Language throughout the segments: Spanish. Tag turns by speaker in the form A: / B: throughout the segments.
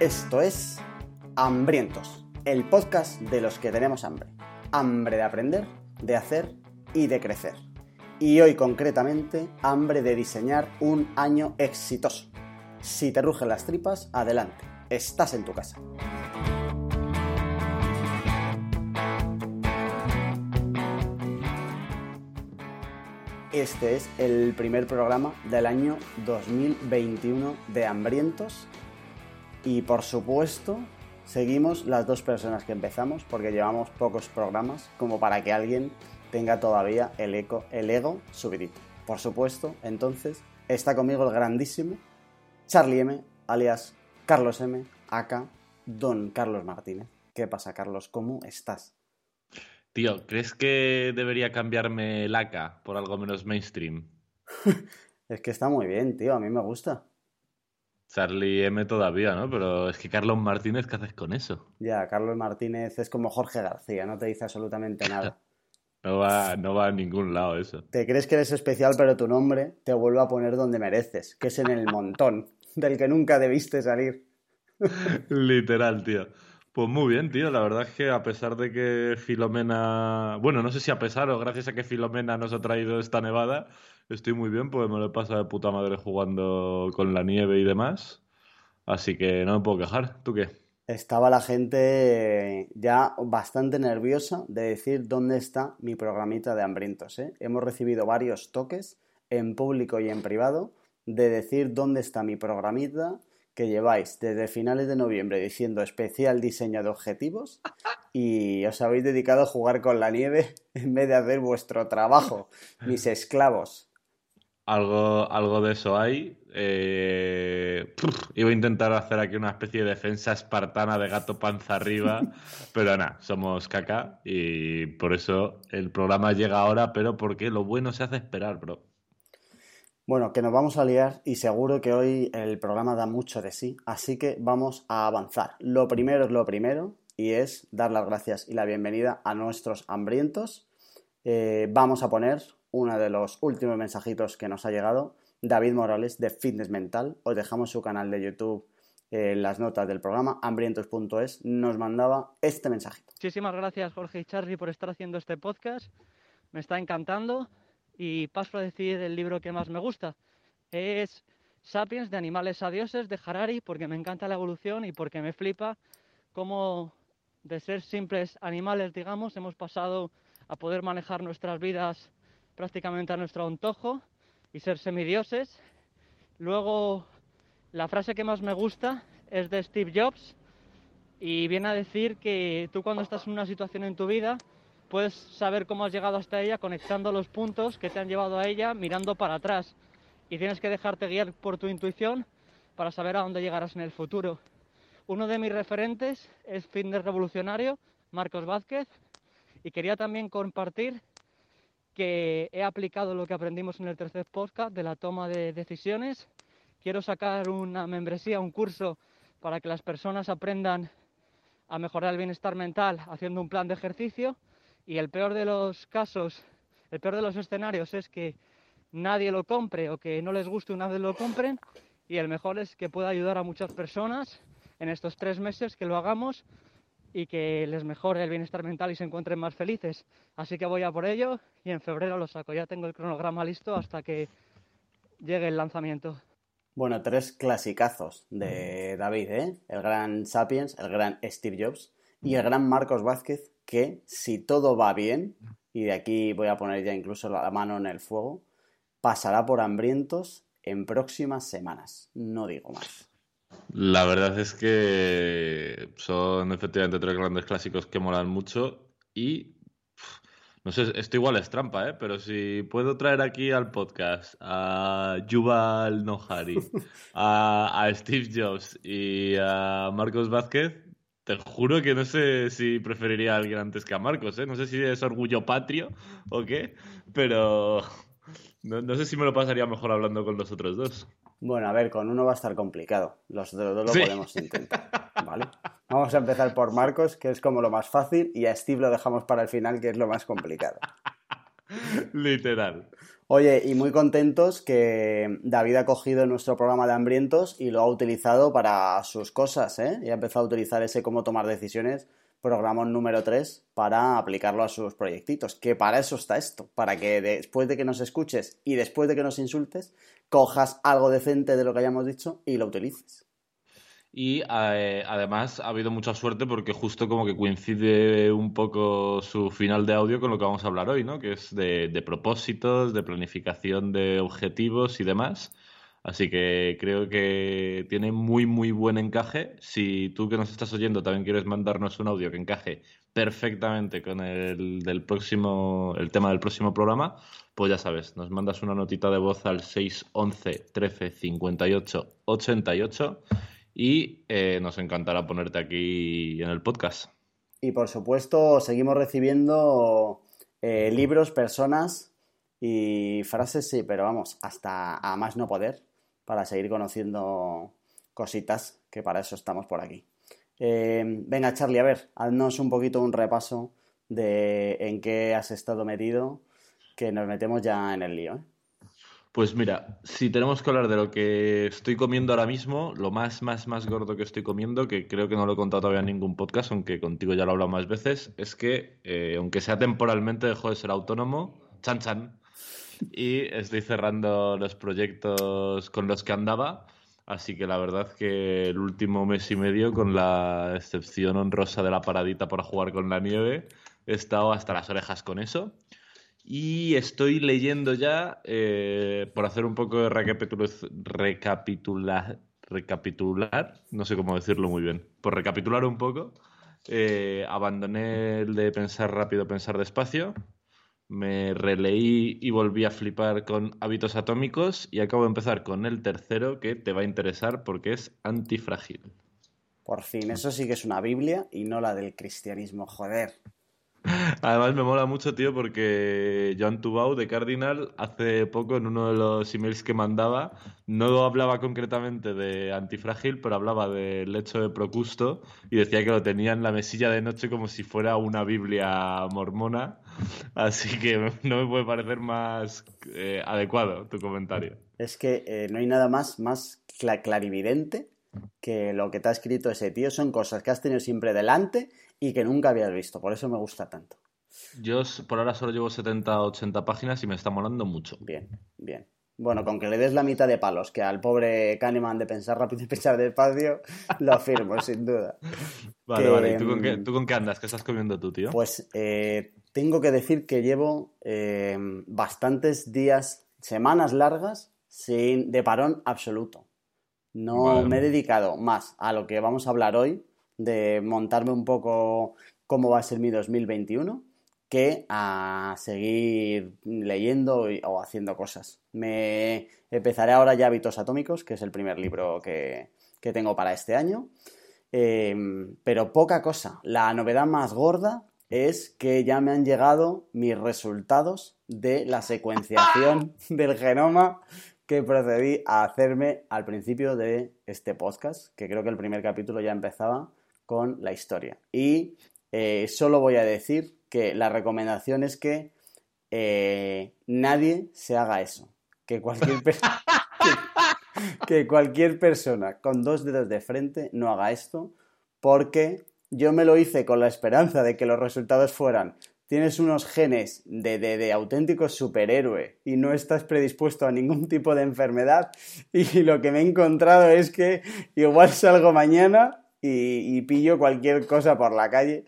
A: Esto es Hambrientos, el podcast de los que tenemos hambre. Hambre de aprender, de hacer y de crecer. Y hoy concretamente, hambre de diseñar un año exitoso. Si te rugen las tripas, adelante, estás en tu casa. Este es el primer programa del año 2021 de Hambrientos y por supuesto, seguimos las dos personas que empezamos, porque llevamos pocos programas, como para que alguien tenga todavía el, eco, el ego subidito. Por supuesto, entonces, está conmigo el grandísimo Charlie M, alias Carlos M, acá, Don Carlos Martínez. ¿Qué pasa, Carlos? ¿Cómo estás?
B: Tío, ¿crees que debería cambiarme el AK por algo menos mainstream?
A: es que está muy bien, tío, a mí me gusta.
B: Charlie M todavía, ¿no? Pero es que Carlos Martínez, ¿qué haces con eso?
A: Ya, Carlos Martínez es como Jorge García, no te dice absolutamente nada.
B: no, va, no va a ningún lado eso.
A: Te crees que eres especial, pero tu nombre te vuelve a poner donde mereces, que es en el montón, del que nunca debiste salir.
B: Literal, tío. Pues muy bien, tío. La verdad es que a pesar de que Filomena. Bueno, no sé si a pesar o gracias a que Filomena nos ha traído esta nevada, Estoy muy bien, pues me lo he pasado de puta madre jugando con la nieve y demás. Así que no me puedo quejar. ¿Tú qué?
A: Estaba la gente ya bastante nerviosa de decir dónde está mi programita de hambrientos. ¿eh? Hemos recibido varios toques en público y en privado de decir dónde está mi programita que lleváis desde finales de noviembre diciendo especial diseño de objetivos y os habéis dedicado a jugar con la nieve en vez de hacer vuestro trabajo, mis esclavos.
B: Algo, algo de eso hay. Eh, iba a intentar hacer aquí una especie de defensa espartana de gato panza arriba, pero nada, somos caca y por eso el programa llega ahora, pero porque lo bueno se hace esperar, bro.
A: Bueno, que nos vamos a liar y seguro que hoy el programa da mucho de sí, así que vamos a avanzar. Lo primero es lo primero y es dar las gracias y la bienvenida a nuestros hambrientos. Eh, vamos a poner uno de los últimos mensajitos que nos ha llegado, David Morales de Fitness Mental. Os dejamos su canal de YouTube en las notas del programa, hambrientos.es, nos mandaba este mensajito.
C: Muchísimas gracias Jorge y Charlie por estar haciendo este podcast. Me está encantando y paso a decir el libro que más me gusta. Es Sapiens de Animales a Dioses de Harari porque me encanta la evolución y porque me flipa cómo de ser simples animales, digamos, hemos pasado a poder manejar nuestras vidas prácticamente a nuestro antojo y ser semidioses. Luego, la frase que más me gusta es de Steve Jobs y viene a decir que tú cuando estás en una situación en tu vida puedes saber cómo has llegado hasta ella conectando los puntos que te han llevado a ella mirando para atrás y tienes que dejarte guiar por tu intuición para saber a dónde llegarás en el futuro. Uno de mis referentes es fitness revolucionario, Marcos Vázquez, y quería también compartir que he aplicado lo que aprendimos en el tercer podcast de la toma de decisiones. Quiero sacar una membresía, un curso para que las personas aprendan a mejorar el bienestar mental haciendo un plan de ejercicio y el peor de los casos, el peor de los escenarios es que nadie lo compre o que no les guste una vez lo compren y el mejor es que pueda ayudar a muchas personas en estos tres meses que lo hagamos y que les mejore el bienestar mental y se encuentren más felices. Así que voy a por ello y en febrero lo saco. Ya tengo el cronograma listo hasta que llegue el lanzamiento.
A: Bueno, tres clasicazos de David, ¿eh? El gran Sapiens, el gran Steve Jobs y el gran Marcos Vázquez, que si todo va bien, y de aquí voy a poner ya incluso la mano en el fuego, pasará por hambrientos en próximas semanas. No digo más.
B: La verdad es que son efectivamente tres grandes clásicos que molan mucho y no sé, esto igual es trampa, ¿eh? pero si puedo traer aquí al podcast a Yuval Nohari, a, a Steve Jobs y a Marcos Vázquez, te juro que no sé si preferiría a alguien antes que a Marcos, ¿eh? No sé si es orgullo patrio o qué, pero No, sé si me lo pasaría mejor hablando con los otros dos.
A: Bueno, a ver, con uno va a estar complicado. Los dos lo podemos intentar. ¿Vale? Vamos a empezar por Marcos, que es como lo más fácil, y a Steve lo dejamos para el final, que es lo más complicado.
B: Literal.
A: Oye, y muy contentos que David ha cogido nuestro programa de hambrientos y lo ha utilizado para sus cosas, ¿eh? Y ha empezado a utilizar ese cómo tomar decisiones, programa número 3, para aplicarlo a sus proyectitos. Que para eso está esto, para que después de que nos escuches y después de que nos insultes, cojas algo decente de lo que hayamos dicho y lo utilices.
B: Y eh, además ha habido mucha suerte porque justo como que coincide un poco su final de audio con lo que vamos a hablar hoy, ¿no? Que es de propósitos, de planificación de objetivos y demás. Así que creo que tiene muy, muy buen encaje. Si tú que nos estás oyendo también quieres mandarnos un audio que encaje perfectamente con el del próximo, el tema del próximo programa, pues ya sabes, nos mandas una notita de voz al 611 13 58 88 y eh, nos encantará ponerte aquí en el podcast.
A: Y por supuesto, seguimos recibiendo eh, libros, personas y frases, sí, pero vamos, hasta a más no poder para seguir conociendo cositas, que para eso estamos por aquí. Eh, venga, Charlie, a ver, haznos un poquito un repaso de en qué has estado metido, que nos metemos ya en el lío. ¿eh?
B: Pues mira, si tenemos que hablar de lo que estoy comiendo ahora mismo, lo más, más, más gordo que estoy comiendo, que creo que no lo he contado todavía en ningún podcast, aunque contigo ya lo he hablado más veces, es que, eh, aunque sea temporalmente, dejo de ser autónomo, chan chan, y estoy cerrando los proyectos con los que andaba. Así que la verdad que el último mes y medio, con la excepción honrosa de la paradita para jugar con la nieve, he estado hasta las orejas con eso. Y estoy leyendo ya, eh, por hacer un poco de recapitular, recapitular, no sé cómo decirlo muy bien, por recapitular un poco, eh, abandoné el de pensar rápido, pensar despacio, me releí y volví a flipar con hábitos atómicos y acabo de empezar con el tercero que te va a interesar porque es antifrágil.
A: Por fin, eso sí que es una Biblia y no la del cristianismo, joder.
B: Además me mola mucho, tío, porque Joan Tubau de Cardinal hace poco en uno de los emails que mandaba no hablaba concretamente de antifrágil, pero hablaba del lecho de Procusto y decía que lo tenía en la mesilla de noche como si fuera una Biblia mormona. Así que no me puede parecer más eh, adecuado tu comentario.
A: Es que eh, no hay nada más, más clarividente que lo que te ha escrito ese tío. Son cosas que has tenido siempre delante y que nunca habías visto. Por eso me gusta tanto.
B: Yo por ahora solo llevo 70 80 páginas y me está molando mucho.
A: Bien, bien. Bueno, con que le des la mitad de palos que al pobre Kahneman de pensar rápido y pensar despacio, lo afirmo, sin duda.
B: Vale, vale. ¿Y mm, tú con, qué, andas? ¿Qué estás comiendo tú, tío?
A: Pues eh, tengo que decir que llevo eh, bastantes días, semanas largas, sin, de parón absoluto. No me he dedicado más a lo que vamos a hablar hoy, de montarme un poco cómo va a ser mi 2021 que a seguir leyendo o haciendo cosas. Me empezaré ahora ya Hábitos Atómicos, que es el primer libro que, tengo para este año. Em, pero poca cosa. La novedad más gorda es que ya me han llegado mis resultados de la secuenciación del genoma que procedí a hacerme al principio de este podcast, que creo que el primer capítulo ya empezaba con la historia. Y eh, solo voy a decir que la recomendación es que eh, nadie se haga eso. Que cualquier, que, cualquier persona con dos dedos de frente no haga esto, porque yo me lo hice con la esperanza de que los resultados fueran tienes unos genes de, de, auténtico superhéroe y no estás predispuesto a ningún tipo de enfermedad y lo que me he encontrado es que igual salgo mañana y, pillo cualquier cosa por la calle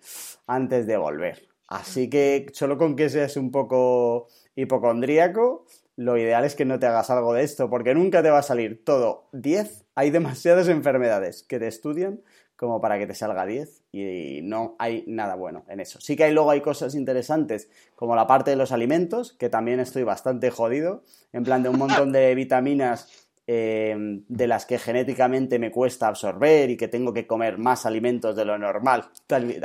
A: antes de volver. Así que solo con que seas un poco hipocondríaco, lo ideal es que no te hagas algo de esto, porque nunca te va a salir todo 10. Hay demasiadas enfermedades que te estudian como para que te salga 10 y no hay nada bueno en eso. Sí que hay, luego hay cosas interesantes como la parte de los alimentos, que también estoy bastante jodido, en plan de un montón de vitaminas eh, de las que genéticamente me cuesta absorber y que tengo que comer más alimentos de lo normal.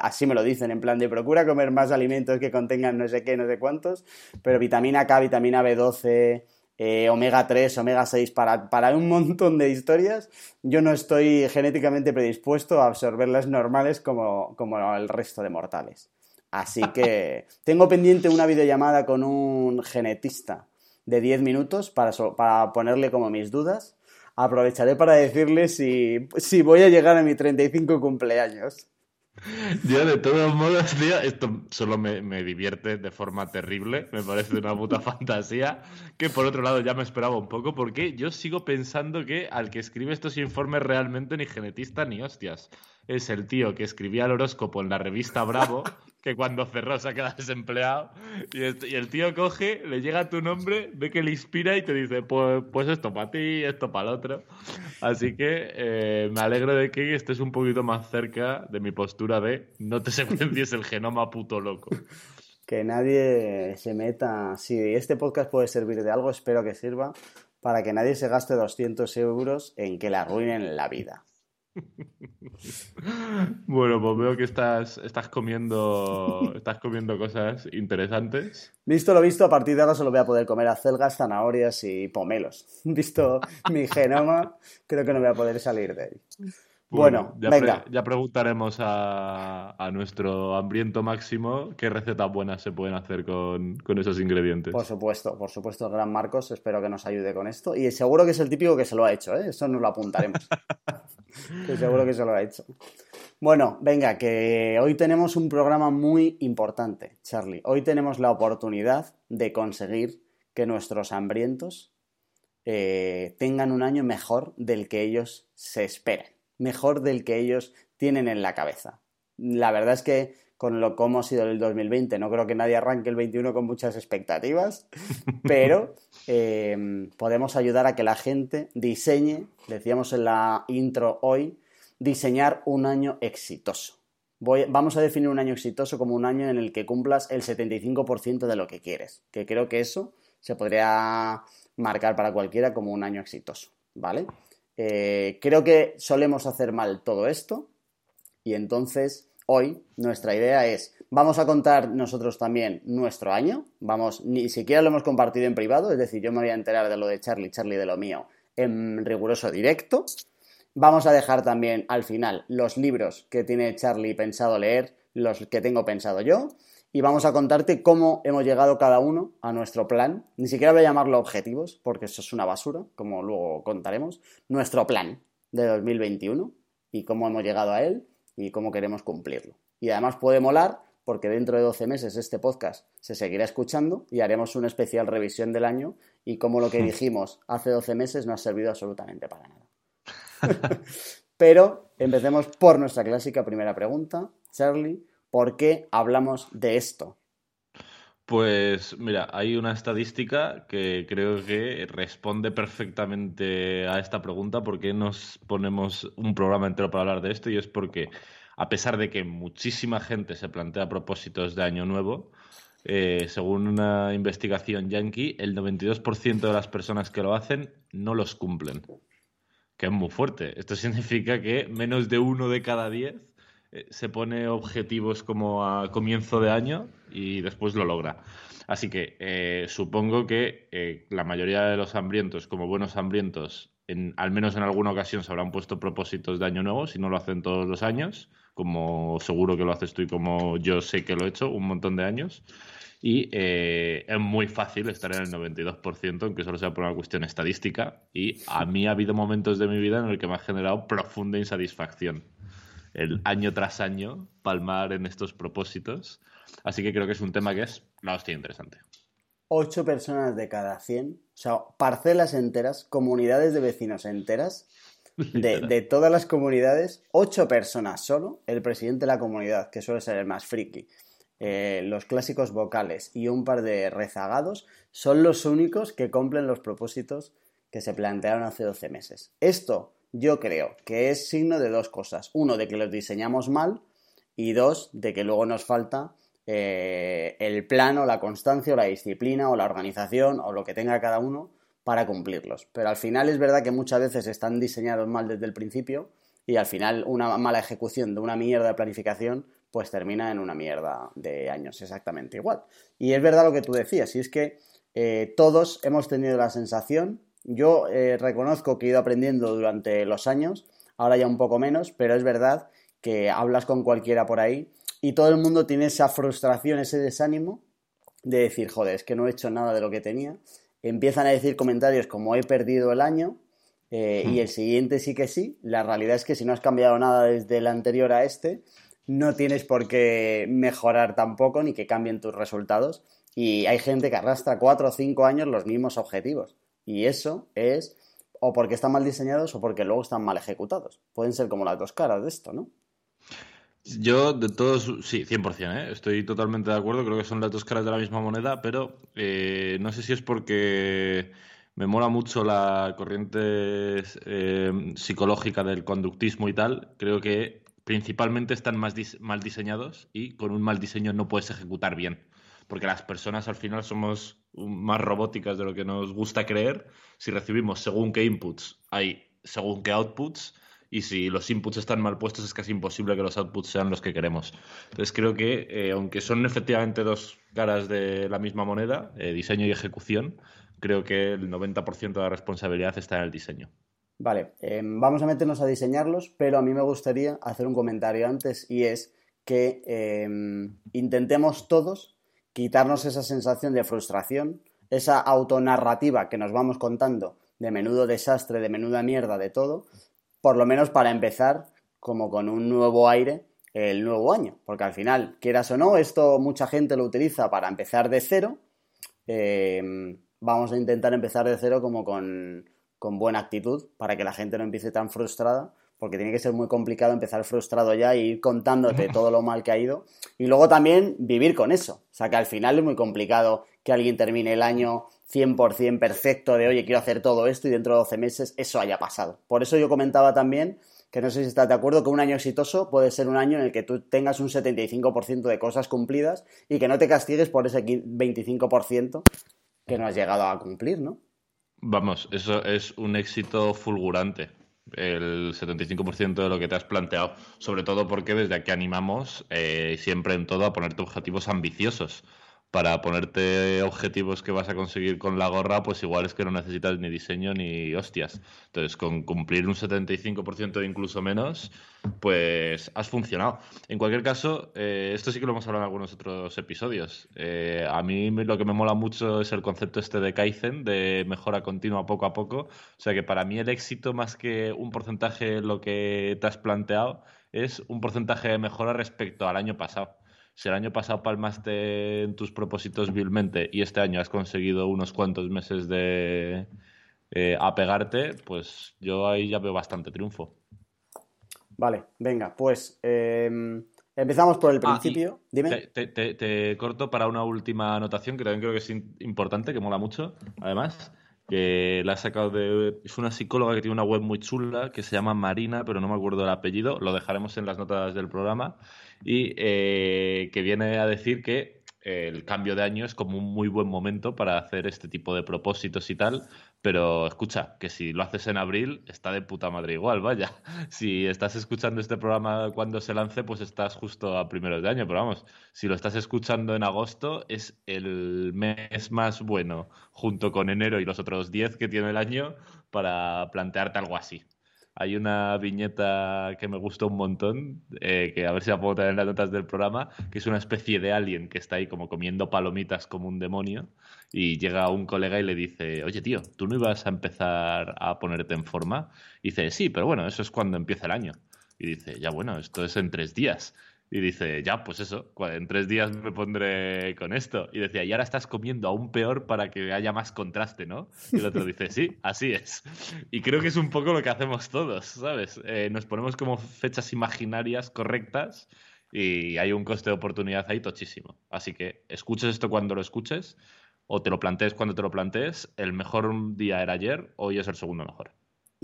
A: así me lo dicen, en plan de procura comer más alimentos que contengan no sé qué, no sé cuántos, pero vitamina K, vitamina B12, eh, omega 3, omega 6, para, para, un montón de historias, yo no estoy genéticamente predispuesto a absorberlas normales como, como el resto de mortales. Así que tengo pendiente una videollamada con un genetista de 10 minutos para, para ponerle como mis dudas. Aprovecharé para decirle si, si voy a llegar a mi 35 cumpleaños.
B: Yo, de todos modos, tío, esto solo me, me, divierte de forma terrible. Me parece una puta fantasía. Que por otro lado ya me esperaba un poco, porque yo sigo pensando que al que escribe estos informes realmente ni genetista ni hostias. Es el tío que escribía el horóscopo en la revista Bravo que cuando cerró se ha desempleado y el, tío coge, le llega tu nombre, ve que le inspira y te dice, pues, pues esto para ti, esto para el otro. Así que eh, me alegro de que estés un poquito más cerca de mi postura de no te secuencies el genoma puto loco.
A: Que nadie se meta. Si este podcast puede servir de algo, espero que sirva para que nadie se gaste 200 euros en que le arruinen la vida.
B: Bueno, pues veo que estás, estás comiendo estás comiendo cosas interesantes.
A: Visto lo visto, a partir de ahora solo voy a poder comer acelgas, zanahorias y pomelos. Visto mi genoma, creo que no voy a poder salir de ahí. Bueno,
B: ya
A: venga.
B: ya preguntaremos a, nuestro hambriento máximo qué recetas buenas se pueden hacer con, con, esos ingredientes.
A: Por supuesto, por supuesto, el gran Marcos, espero que nos ayude con esto. Y seguro que es el típico que se lo ha hecho, ¿eh? Eso nos lo apuntaremos. que seguro que se lo ha hecho. Bueno, venga, que hoy tenemos un programa muy importante, Charlie. Hoy tenemos la oportunidad de conseguir que nuestros hambrientos eh, tengan un año mejor del que ellos se esperan, mejor del que ellos tienen en la cabeza. La verdad es que con lo cómo ha sido el 2020, no creo que nadie arranque el 21 con muchas expectativas, pero eh, podemos ayudar a que la gente diseñe, decíamos en la intro hoy, diseñar un año exitoso. vamos a definir un año exitoso como un año en el que cumplas el 75% de lo que quieres, que creo que eso se podría marcar para cualquiera como un año exitoso, ¿vale? Eh, creo que solemos hacer mal todo esto y entonces hoy nuestra idea es, vamos a contar nosotros también nuestro año, vamos, ni siquiera lo hemos compartido en privado, es decir, yo me voy a enterar de lo de Charlie, Charlie de lo mío, en riguroso directo. Vamos a dejar también al final los libros que tiene Charlie pensado leer, los que tengo pensado yo, y vamos a contarte cómo hemos llegado cada uno a nuestro plan. Ni siquiera voy a llamarlo objetivos, porque eso es una basura, como luego contaremos. Nuestro plan de 2021 y cómo hemos llegado a él y cómo queremos cumplirlo. Y además puede molar porque dentro de 12 meses este podcast se seguirá escuchando y haremos una especial revisión del año y cómo lo que dijimos hace 12 meses no ha servido absolutamente para nada. Pero empecemos por nuestra clásica primera pregunta. Charlie, ¿por qué hablamos de esto?
B: Pues mira, hay una estadística que creo que responde perfectamente a esta pregunta, ¿por qué nos ponemos un programa entero para hablar de esto? Y es porque a pesar de que muchísima gente se plantea propósitos de año nuevo, eh, según una investigación yankee, el 92% de las personas que lo hacen no los cumplen, que es muy fuerte. Esto significa que menos de uno de cada diez eh, se pone objetivos como a comienzo de año y después lo logra. Así que eh, supongo que eh, la mayoría de los hambrientos, como buenos hambrientos, en, al menos en alguna ocasión se habrán puesto propósitos de año nuevo, si no lo hacen todos los años, como seguro que lo haces tú y como yo sé que lo he hecho un montón de años. Y es muy fácil estar en el 92%, aunque solo sea por una cuestión estadística. Y a mí ha habido momentos de mi vida en el que me ha generado profunda insatisfacción el año tras año palmar en estos propósitos. Así que creo que es un tema que es la hostia interesante.
A: Ocho personas de cada cien, o sea, parcelas enteras, comunidades de vecinos enteras, de, todas las comunidades, ocho personas solo, el presidente de la comunidad, que suele ser el más friki, eh, los clásicos vocales y un par de rezagados, son los únicos que cumplen los propósitos que se plantearon hace 12 meses. Esto yo creo que es signo de dos cosas. Uno, de que los diseñamos mal y dos, de que luego nos falta eh, el plan o la constancia o la disciplina o la organización o lo que tenga cada uno para cumplirlos. Pero al final es verdad que muchas veces están diseñados mal desde el principio y al final una mala ejecución de una mierda de planificación pues termina en una mierda de años exactamente igual. Y es verdad lo que tú decías, y es que eh, todos hemos tenido la sensación, yo eh, reconozco que he ido aprendiendo durante los años, ahora ya un poco menos, pero es verdad que hablas con cualquiera por ahí y todo el mundo tiene esa frustración, ese desánimo de decir, joder, es que no he hecho nada de lo que tenía. Empiezan a decir comentarios como he perdido el año eh, y hmm. el siguiente sí que sí. La realidad es que si no has cambiado nada desde el anterior a este, no tienes por qué mejorar tampoco ni que cambien tus resultados. Y hay gente que arrastra cuatro o cinco años los mismos objetivos. Y eso es o porque están mal diseñados o porque luego están mal ejecutados. Pueden ser como las dos caras de esto, ¿no?
B: Yo, de todos, sí, 100%, ¿eh? estoy totalmente de acuerdo, creo que son las dos caras de la misma moneda, pero eh, no sé si es porque me mola mucho la corriente eh, psicológica del conductismo y tal, creo que principalmente están más mal diseñados y con un mal diseño no puedes ejecutar bien, porque las personas al final somos más robóticas de lo que nos gusta creer, si recibimos según qué inputs hay según qué outputs, y si los inputs están mal puestos es casi imposible que los outputs sean los que queremos. Entonces creo que, eh, aunque son efectivamente dos caras de la misma moneda, eh, diseño y ejecución, creo que el 90% de la responsabilidad está en el diseño.
A: Vale, em, vamos a meternos a diseñarlos, pero a mí me gustaría hacer un comentario antes y es que em, intentemos todos quitarnos esa sensación de frustración, esa autonarrativa que nos vamos contando de menudo desastre, de menuda mierda, de todo, por lo menos para empezar como con un nuevo aire el nuevo año, porque al final, quieras o no, esto mucha gente lo utiliza para empezar de cero. Em, vamos a intentar empezar de cero como con, con buena actitud para que la gente no empiece tan frustrada, porque tiene que ser muy complicado empezar frustrado ya e ir contándote todo lo mal que ha ido. Y luego también vivir con eso. O sea que al final es muy complicado que alguien termine el año 100% perfecto de, oye, quiero hacer todo esto y dentro de 12 meses eso haya pasado. Por eso yo comentaba también, que no sé si estás de acuerdo, que un año exitoso puede ser un año en el que tú tengas un 75% de cosas cumplidas y que no te castigues por ese 25% que no has llegado a cumplir, ¿no?
B: Vamos, eso es un éxito fulgurante el 75% de lo que te has planteado, sobre todo porque desde aquí animamos eh, siempre en todo a ponerte objetivos ambiciosos para ponerte objetivos que vas a conseguir con la gorra, pues igual es que no necesitas ni diseño ni hostias. Entonces, con cumplir un 75% e incluso menos, pues has funcionado. En cualquier caso, eh, esto sí que lo hemos hablado en algunos otros episodios. Eh, a mí lo que me mola mucho es el concepto este de Kaizen, de mejora continua poco a poco. O sea que para mí el éxito, más que un porcentaje lo que te has planteado, es un porcentaje de mejora respecto al año pasado si el año pasado palmaste en tus propósitos vilmente y este año has conseguido unos cuantos meses de eh, apegarte, pues yo ahí ya veo bastante triunfo.
A: Vale, venga, pues em, empezamos por el ah, principio. Dime.
B: Te, corto para una última anotación que también creo que es importante, que mola mucho, además que la ha sacado de... Es una psicóloga que tiene una web muy chula que se llama Marina, pero no me acuerdo el apellido, lo dejaremos en las notas del programa, y eh, que viene a decir que el cambio de año es como un muy buen momento para hacer este tipo de propósitos y tal, pero escucha, que si lo haces en abril está de puta madre igual, vaya. Si estás escuchando este programa cuando se lance, pues estás justo a primeros de año, pero vamos, si lo estás escuchando en agosto es el mes más bueno, junto con enero y los otros 10 que tiene el año, para plantearte algo así. Hay una viñeta que me gustó un montón, eh, que a ver si la puedo tener en las notas del programa, que es una especie de alien que está ahí como comiendo palomitas como un demonio y llega un colega y le dice, oye tío, ¿tú no ibas a empezar a ponerte en forma? Y dice, sí, pero bueno, eso es cuando empieza el año. Y dice, ya bueno, esto es en tres días. Y dice, ya, pues eso, en tres días me pondré con esto. Y decía, y ahora estás comiendo aún peor para que haya más contraste, ¿no? Y el otro dice, sí, así es. Y creo que es un poco lo que hacemos todos, ¿sabes? Eh, nos ponemos como fechas imaginarias correctas y hay un coste de oportunidad ahí tochísimo. Así que escuches esto cuando lo escuches o te lo plantees cuando te lo plantees. El mejor día era ayer, hoy es el segundo mejor.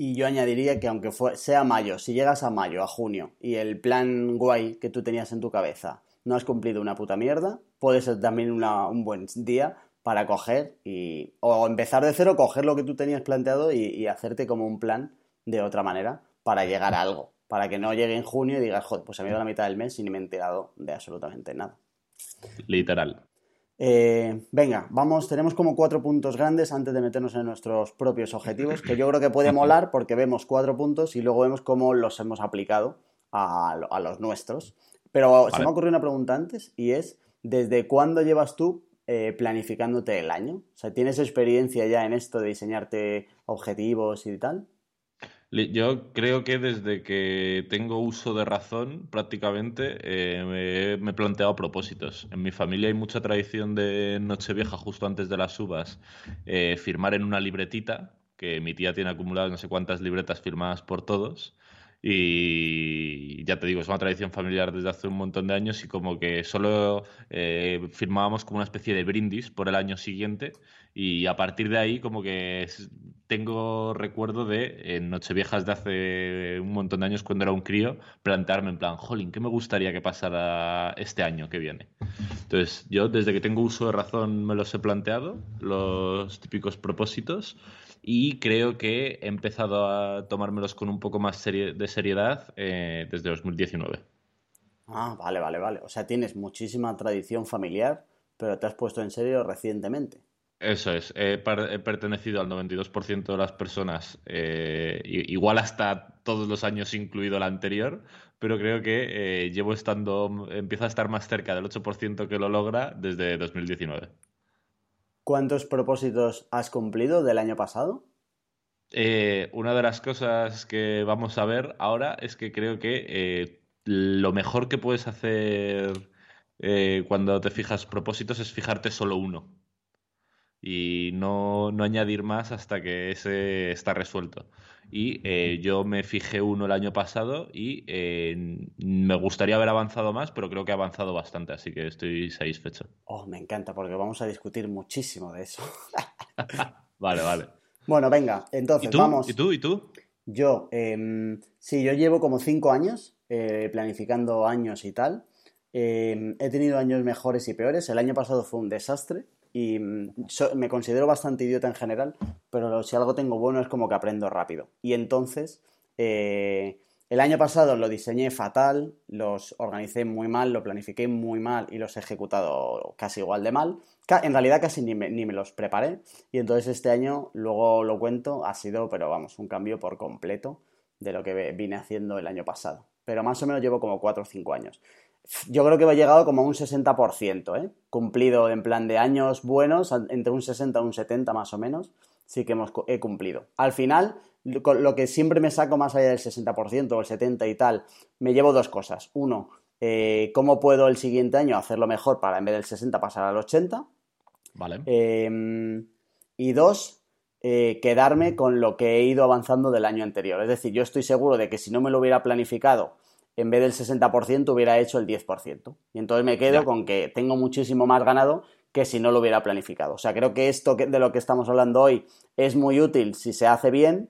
A: Y yo añadiría que aunque sea mayo, si llegas a mayo, a junio, y el plan guay que tú tenías en tu cabeza no has cumplido una puta mierda, puede ser también un buen día para coger y, o empezar de cero, coger lo que tú tenías planteado y, hacerte como un plan de otra manera para llegar a algo, para que no llegue en junio y digas, joder, pues se me ido la mitad del mes y ni me he enterado de absolutamente nada.
B: Literal.
A: Eh, venga, vamos, tenemos como cuatro puntos grandes antes de meternos en nuestros propios objetivos, que yo creo que puede molar porque vemos cuatro puntos y luego vemos cómo los hemos aplicado a, los nuestros. Pero se me ha ocurrido una pregunta antes y es, ¿desde cuándo llevas tú eh, planificándote el año? O sea, ¿tienes experiencia ya en esto de diseñarte objetivos y tal?
B: Yo creo que desde que tengo uso de razón, prácticamente, eh, me, he planteado propósitos. En mi familia hay mucha tradición de Nochevieja, justo antes de las uvas, eh, firmar en una libretita, que mi tía tiene acumuladas no sé cuántas libretas firmadas por todos. Y ya te digo, es una tradición familiar desde hace un montón de años y como que solo eh, firmábamos como una especie de brindis por el año siguiente y a partir de ahí como que tengo recuerdo de en Nocheviejas de hace un montón de años cuando era un crío plantearme en plan, jolín, ¿qué me gustaría que pasara este año que viene? Entonces yo desde que tengo uso de razón me los he planteado, los típicos propósitos y creo que he empezado a tomármelos con un poco más de seriedad eh, desde 2019.
A: Ah, vale, vale, vale. O sea, tienes muchísima tradición familiar, pero te has puesto en serio recientemente.
B: Eso es, he, pertenecido al 92% de las personas, eh, igual hasta todos los años incluido el anterior, pero creo que eh, llevo estando, empiezo a estar más cerca del 8% que lo logra desde 2019.
A: ¿Cuántos propósitos has cumplido del año pasado?
B: Eh, una de las cosas que vamos a ver ahora es que creo que lo mejor que puedes hacer cuando te fijas propósitos es fijarte solo uno y no, añadir más hasta que ese está resuelto. Y eh, yo me fijé uno el año pasado y eh, me gustaría haber avanzado más, pero creo que he avanzado bastante, así que estoy satisfecho.
A: Oh, me encanta, porque vamos a discutir muchísimo de eso.
B: vale, vale.
A: Bueno, venga, entonces vamos.
B: ¿Y tú? ¿Y tú?
A: Yo, em, sí, yo llevo como cinco años eh, planificando años y tal. Em, he tenido años mejores y peores. El año pasado fue un desastre y mm, me considero bastante idiota en general, pero si algo tengo bueno es como que aprendo rápido. Y entonces, eh, el año pasado lo diseñé fatal, los organicé muy mal, lo planifiqué muy mal y los he ejecutado casi igual de mal. En realidad casi ni me, ni me los preparé y entonces este año, luego lo cuento, ha sido, pero vamos, un cambio por completo de lo que vine haciendo el año pasado. Pero más o menos llevo como 4 o 5 años yo creo que he llegado como a un 60%, ¿eh? cumplido en plan de años buenos, entre un 60 y un 70 más o menos, sí que hemos, he cumplido. Al final, lo que siempre me saco más allá del 60% o el 70% y tal, me llevo dos cosas. Uno, eh, cómo puedo el siguiente año hacerlo mejor para en vez del 60 pasar al 80.
B: Vale.
A: Em, y dos, eh, quedarme con lo que he ido avanzando del año anterior. Es decir, yo estoy seguro de que si no me lo hubiera planificado en vez del 60% hubiera hecho el 10%. Y entonces me quedo con que tengo muchísimo más ganado que si no lo hubiera planificado. O sea, creo que esto de lo que estamos hablando hoy es muy útil si se hace bien,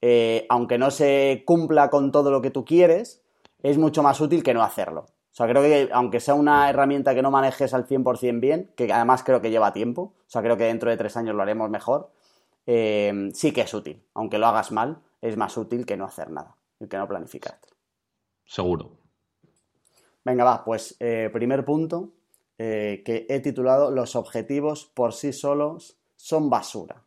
A: eh, aunque no se cumpla con todo lo que tú quieres, es mucho más útil que no hacerlo. O sea, creo que aunque sea una herramienta que no manejes al 100% bien, que además creo que lleva tiempo, o sea, creo que dentro de tres años lo haremos mejor, eh, sí que es útil. Aunque lo hagas mal, es más útil que no hacer nada y que no planificarte.
B: Seguro.
A: Venga, va, pues eh, primer punto eh, que he titulado Los objetivos por sí solos son basura.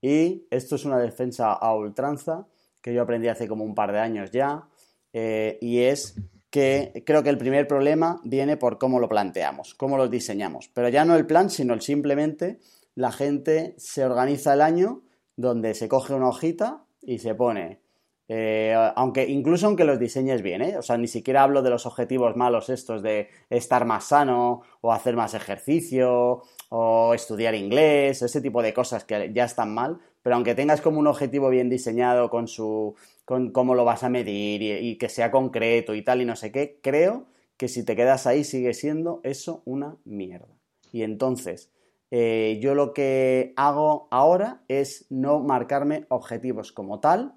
A: Y esto es una defensa a ultranza que yo aprendí hace como un par de años ya. Eh, y es que creo que el primer problema viene por cómo lo planteamos, cómo lo diseñamos. Pero ya no el plan, sino el simplemente la gente se organiza el año donde se coge una hojita y se pone eh, aunque incluso aunque los diseñes bien, ¿eh? o sea, ni siquiera hablo de los objetivos malos estos de estar más sano o hacer más ejercicio o estudiar inglés, ese tipo de cosas que ya están mal, pero aunque tengas como un objetivo bien diseñado con su con cómo lo vas a medir y, que sea concreto y tal y no sé qué, creo que si te quedas ahí sigue siendo eso una mierda. Y entonces, eh, yo lo que hago ahora es no marcarme objetivos como tal,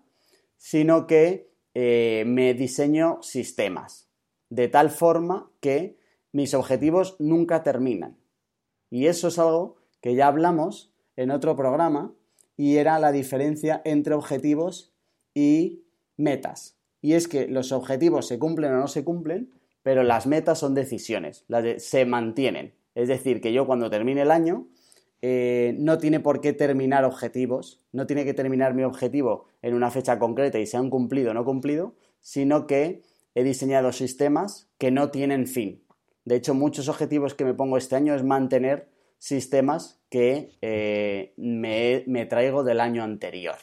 A: sino que eh, me diseño sistemas, de tal forma que mis objetivos nunca terminan. Y eso es algo que ya hablamos en otro programa y era la diferencia entre objetivos y metas. Y es que los objetivos se cumplen o no se cumplen, pero las metas son decisiones, las se mantienen. Es decir, que yo cuando termine el año eh, no tiene por qué terminar objetivos, no tiene que terminar mi objetivo en una fecha concreta y se han cumplido o no cumplido, sino que he diseñado sistemas que no tienen fin. De hecho, muchos objetivos que me pongo este año es mantener sistemas que eh, me, traigo del año anterior.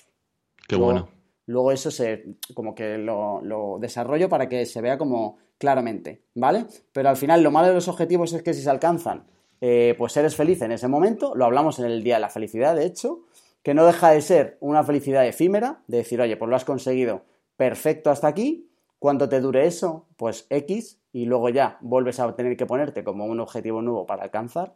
B: Qué bueno.
A: Luego eso se, como que lo, lo, desarrollo para que se vea como claramente, ¿vale? Pero al final lo malo de los objetivos es que si se alcanzan, eh, pues eres feliz en ese momento, lo hablamos en el Día de la Felicidad, de hecho, que no deja de ser una felicidad efímera, de decir, oye, pues lo has conseguido perfecto hasta aquí, ¿cuánto te dure eso? Pues X, y luego ya vuelves a tener que ponerte como un objetivo nuevo para alcanzar.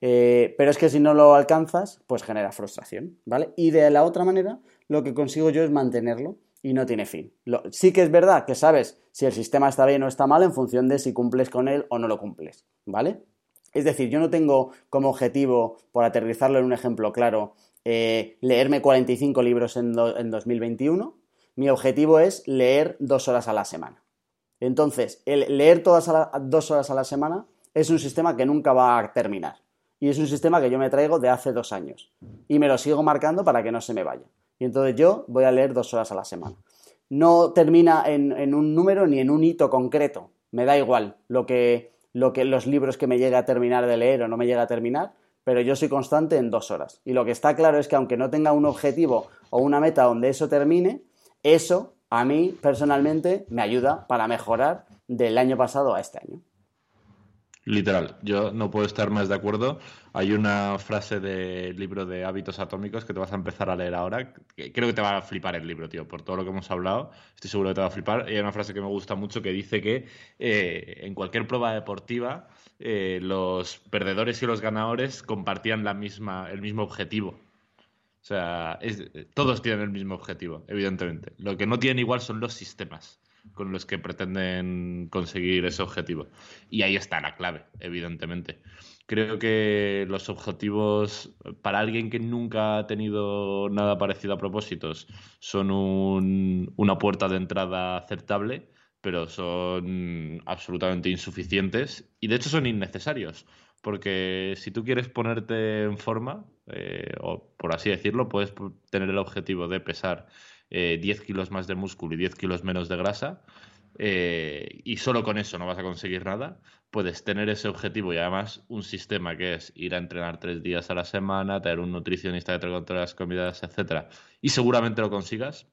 A: Eh, pero es que si no lo alcanzas, pues genera frustración, ¿vale? Y de la otra manera, lo que consigo yo es mantenerlo y no tiene fin. sí que es verdad que sabes si el sistema está bien o está mal en función de si cumples con él o no lo cumples, ¿vale? Es decir, yo no tengo como objetivo, por aterrizarlo en un ejemplo claro, eh, leerme 45 libros en, en 2021. Mi objetivo es leer dos horas a la semana. Entonces, leer todas a dos horas a la semana es un sistema que nunca va a terminar. Y es un sistema que yo me traigo de hace dos años. Y me lo sigo marcando para que no se me vaya. Y entonces yo voy a leer dos horas a la semana. No termina en, un número ni en un hito concreto. Me da igual lo que, lo que los libros que me llegue a terminar de leer o no me llegue a terminar, pero yo soy constante en dos horas. Y lo que está claro es que aunque no tenga un objetivo o una meta donde eso termine, eso a mí personalmente me ayuda para mejorar del año pasado a este año.
B: Literal, yo no puedo estar más de acuerdo. Hay una frase del libro de hábitos atómicos que te vas a empezar a leer ahora. Que creo que te va a flipar el libro, tío, por todo lo que hemos hablado. Estoy seguro que te va a flipar. Y hay una frase que me gusta mucho que dice que eh, en cualquier prueba deportiva eh, los perdedores y los ganadores compartían la misma, el mismo objetivo. O sea, todos tienen el mismo objetivo, evidentemente. Lo que no tienen igual son los sistemas con los que pretenden conseguir ese objetivo. Y ahí está la clave, evidentemente. Creo que los objetivos para alguien que nunca ha tenido nada parecido a propósitos son una puerta de entrada aceptable, pero son absolutamente insuficientes y de hecho son innecesarios. Porque si tú quieres ponerte en forma, eh, o por así decirlo, puedes tener el objetivo de pesar 10 eh, kilos más de músculo y 10 kilos menos de grasa, eh, y solo con eso no vas a conseguir nada, puedes tener ese objetivo y además un sistema que es ir a entrenar tres días a la semana, tener un nutricionista que te controle las comidas, etcétera, y seguramente lo consigas.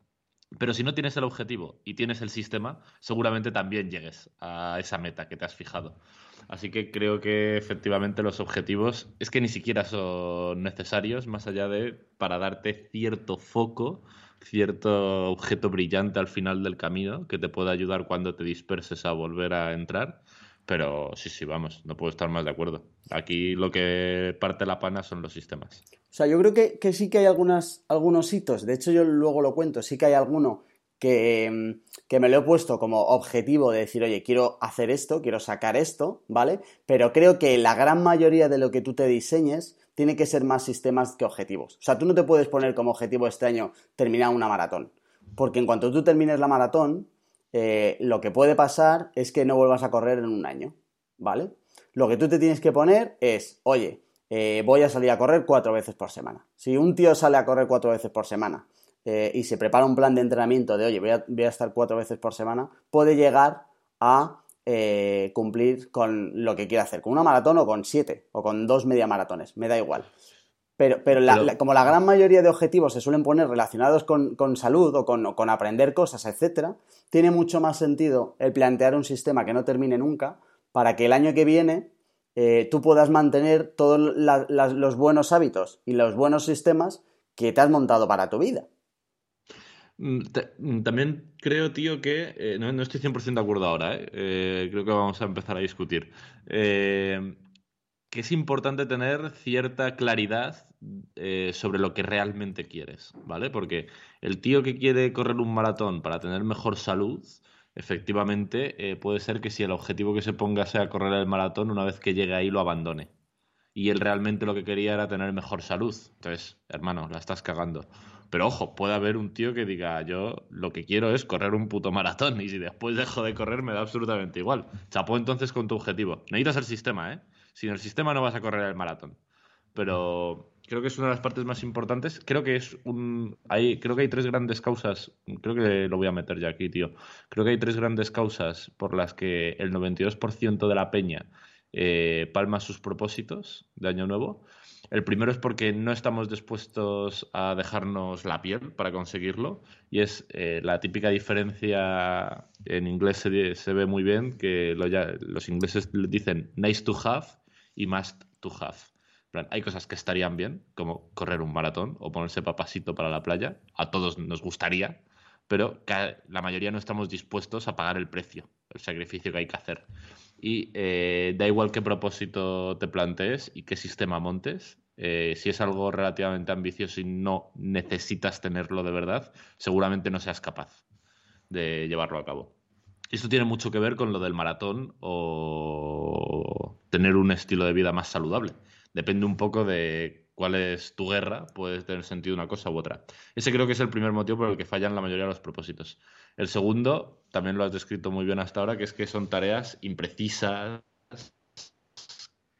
B: Pero si no tienes el objetivo y tienes el sistema, seguramente también llegues a esa meta que te has fijado. Así que creo que efectivamente los objetivos es que ni siquiera son necesarios, más allá de para darte cierto foco cierto objeto brillante al final del camino que te puede ayudar cuando te disperses a volver a entrar. Pero sí, sí, vamos, no puedo estar más de acuerdo. Aquí lo que parte la pana son los sistemas.
A: O sea, yo creo que, sí que hay algunas, algunos hitos, de hecho yo luego lo cuento, sí que hay alguno que, que, me lo he puesto como objetivo de decir, oye, quiero hacer esto, quiero sacar esto, ¿vale? Pero creo que la gran mayoría de lo que tú te diseñes tiene que ser más sistemas que objetivos. O sea, tú no te puedes poner como objetivo este año terminar una maratón. Porque en cuanto tú termines la maratón, eh, lo que puede pasar es que no vuelvas a correr en un año. ¿Vale? Lo que tú te tienes que poner es, oye, eh, voy a salir a correr cuatro veces por semana. Si un tío sale a correr cuatro veces por semana eh, y se prepara un plan de entrenamiento de, oye, voy a, voy a estar cuatro veces por semana, puede llegar a eh, cumplir con lo que quiere hacer, con una maratón o con siete, o con dos media maratones, me da igual. Pero, pero, como la gran mayoría de objetivos se suelen poner relacionados con, salud o con, aprender cosas, etcétera, tiene mucho más sentido el plantear un sistema que no termine nunca para que el año que viene eh, tú puedas mantener todos los buenos hábitos y los buenos sistemas que te has montado para tu vida.
B: Mm, mm, también creo, tío, que eh, no, estoy 100% de acuerdo ahora, ¿eh? ¿eh? creo que vamos a empezar a discutir. Eh, que es importante tener cierta claridad sobre lo que realmente quieres, ¿vale? Porque el tío que quiere correr un maratón para tener mejor salud, efectivamente, puede ser que si el objetivo que se ponga sea correr el maratón, una vez que llegue ahí lo abandone. y él realmente lo que quería era tener mejor salud. Entonces, hermano, la estás cagando. Pero ojo, puede haber un tío que diga, yo lo que quiero es correr un puto maratón y si después dejo de correr me da absolutamente igual. Chapó entonces con tu objetivo. Necesitas el sistema, ¿eh? Sin el sistema no vas a correr el maratón. Pero creo que es una de las partes más importantes. Creo que es un. Hay, creo que hay tres grandes causas. Creo que lo voy a meter ya aquí, tío. Creo que hay tres grandes causas por las que el 92% de la peña eh, palma sus propósitos de Año Nuevo. El primero es porque no estamos dispuestos a dejarnos la piel para conseguirlo y es eh, la típica diferencia, en inglés se, ve muy bien, que los ingleses dicen nice to have y must to have. Hay cosas que estarían bien, como correr un maratón o ponerse papasito para la playa. A todos nos gustaría, pero la mayoría no estamos dispuestos a pagar el precio, el sacrificio que hay que hacer. Y eh, da igual qué propósito te plantees y qué sistema montes, eh, si es algo relativamente ambicioso y no necesitas tenerlo de verdad, seguramente no seas capaz de llevarlo a cabo. Esto tiene mucho que ver con lo del maratón o tener un estilo de vida más saludable. Depende un poco de cuál es tu guerra, puede tener sentido una cosa u otra. Ese creo que es el primer motivo por el que fallan la mayoría de los propósitos. El segundo, también lo has descrito muy bien hasta ahora, que es que son tareas imprecisas,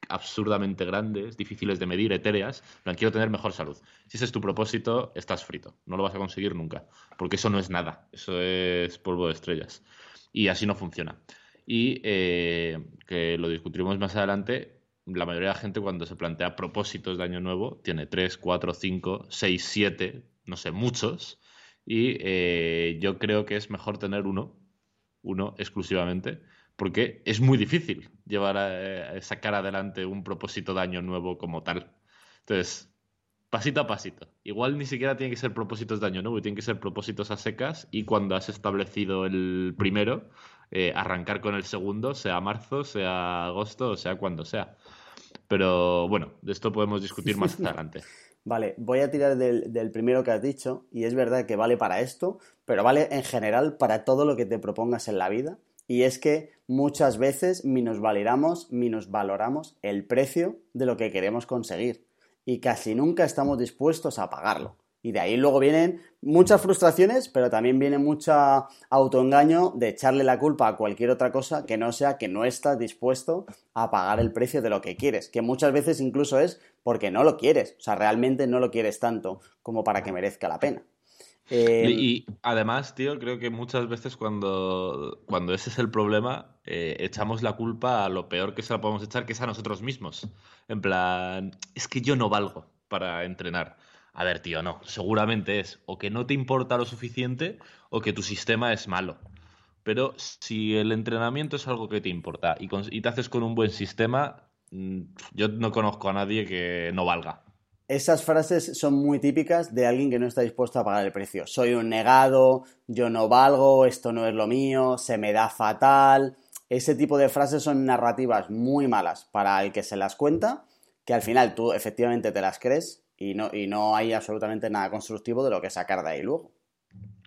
B: absurdamente grandes, difíciles de medir, etéreas, plan, quiero tener mejor salud. Si ese es tu propósito, estás frito, no lo vas a conseguir nunca, porque eso no es nada, eso es polvo de estrellas. Y así no funciona. Y eh, que lo discutiremos más adelante, la mayoría de la gente cuando se plantea propósitos de año nuevo tiene 3, 4, 5, 6, 7, no sé, muchos. Y eh, yo creo que es mejor tener uno, uno exclusivamente, porque es muy difícil llevar a, sacar adelante un propósito de año nuevo como tal. Entonces, pasito a pasito. Igual ni siquiera tiene que ser propósitos de año nuevo, tienen que ser propósitos a secas y cuando has establecido el primero, eh, arrancar con el segundo, sea marzo, sea agosto, o sea cuando sea. Pero bueno, de esto podemos discutir más adelante.
A: Vale, voy a tirar del, del, primero que has dicho, y es verdad que vale para esto, pero vale en general para todo lo que te propongas en la vida. Y es que muchas veces minusvaloramos, minusvaloramos el precio de lo que queremos conseguir y casi nunca estamos dispuestos a pagarlo. Y de ahí luego vienen muchas frustraciones, pero también viene mucho autoengaño de echarle la culpa a cualquier otra cosa que no sea que no estás dispuesto a pagar el precio de lo que quieres, que muchas veces incluso es porque no lo quieres, o sea, realmente no lo quieres tanto como para que merezca la pena.
B: Eh, y además, tío, creo que muchas veces cuando, cuando ese es el problema, eh, echamos la culpa a lo peor que se la podemos echar, que es a nosotros mismos. En plan, es que yo no valgo para entrenar. A ver, tío, no. Seguramente es o que no te importa lo suficiente o que tu sistema es malo. Pero si el entrenamiento es algo que te importa y, te haces con un buen sistema, mm, yo no conozco a nadie que no valga.
A: Esas frases son muy típicas de alguien que no está dispuesto a pagar el precio. Soy un negado, yo no valgo, esto no es lo mío, se me da fatal. Ese tipo de frases son narrativas muy malas para el que se las cuenta, que al final tú efectivamente te las crees y no, y no hay absolutamente nada constructivo de lo que sacar de ahí luego.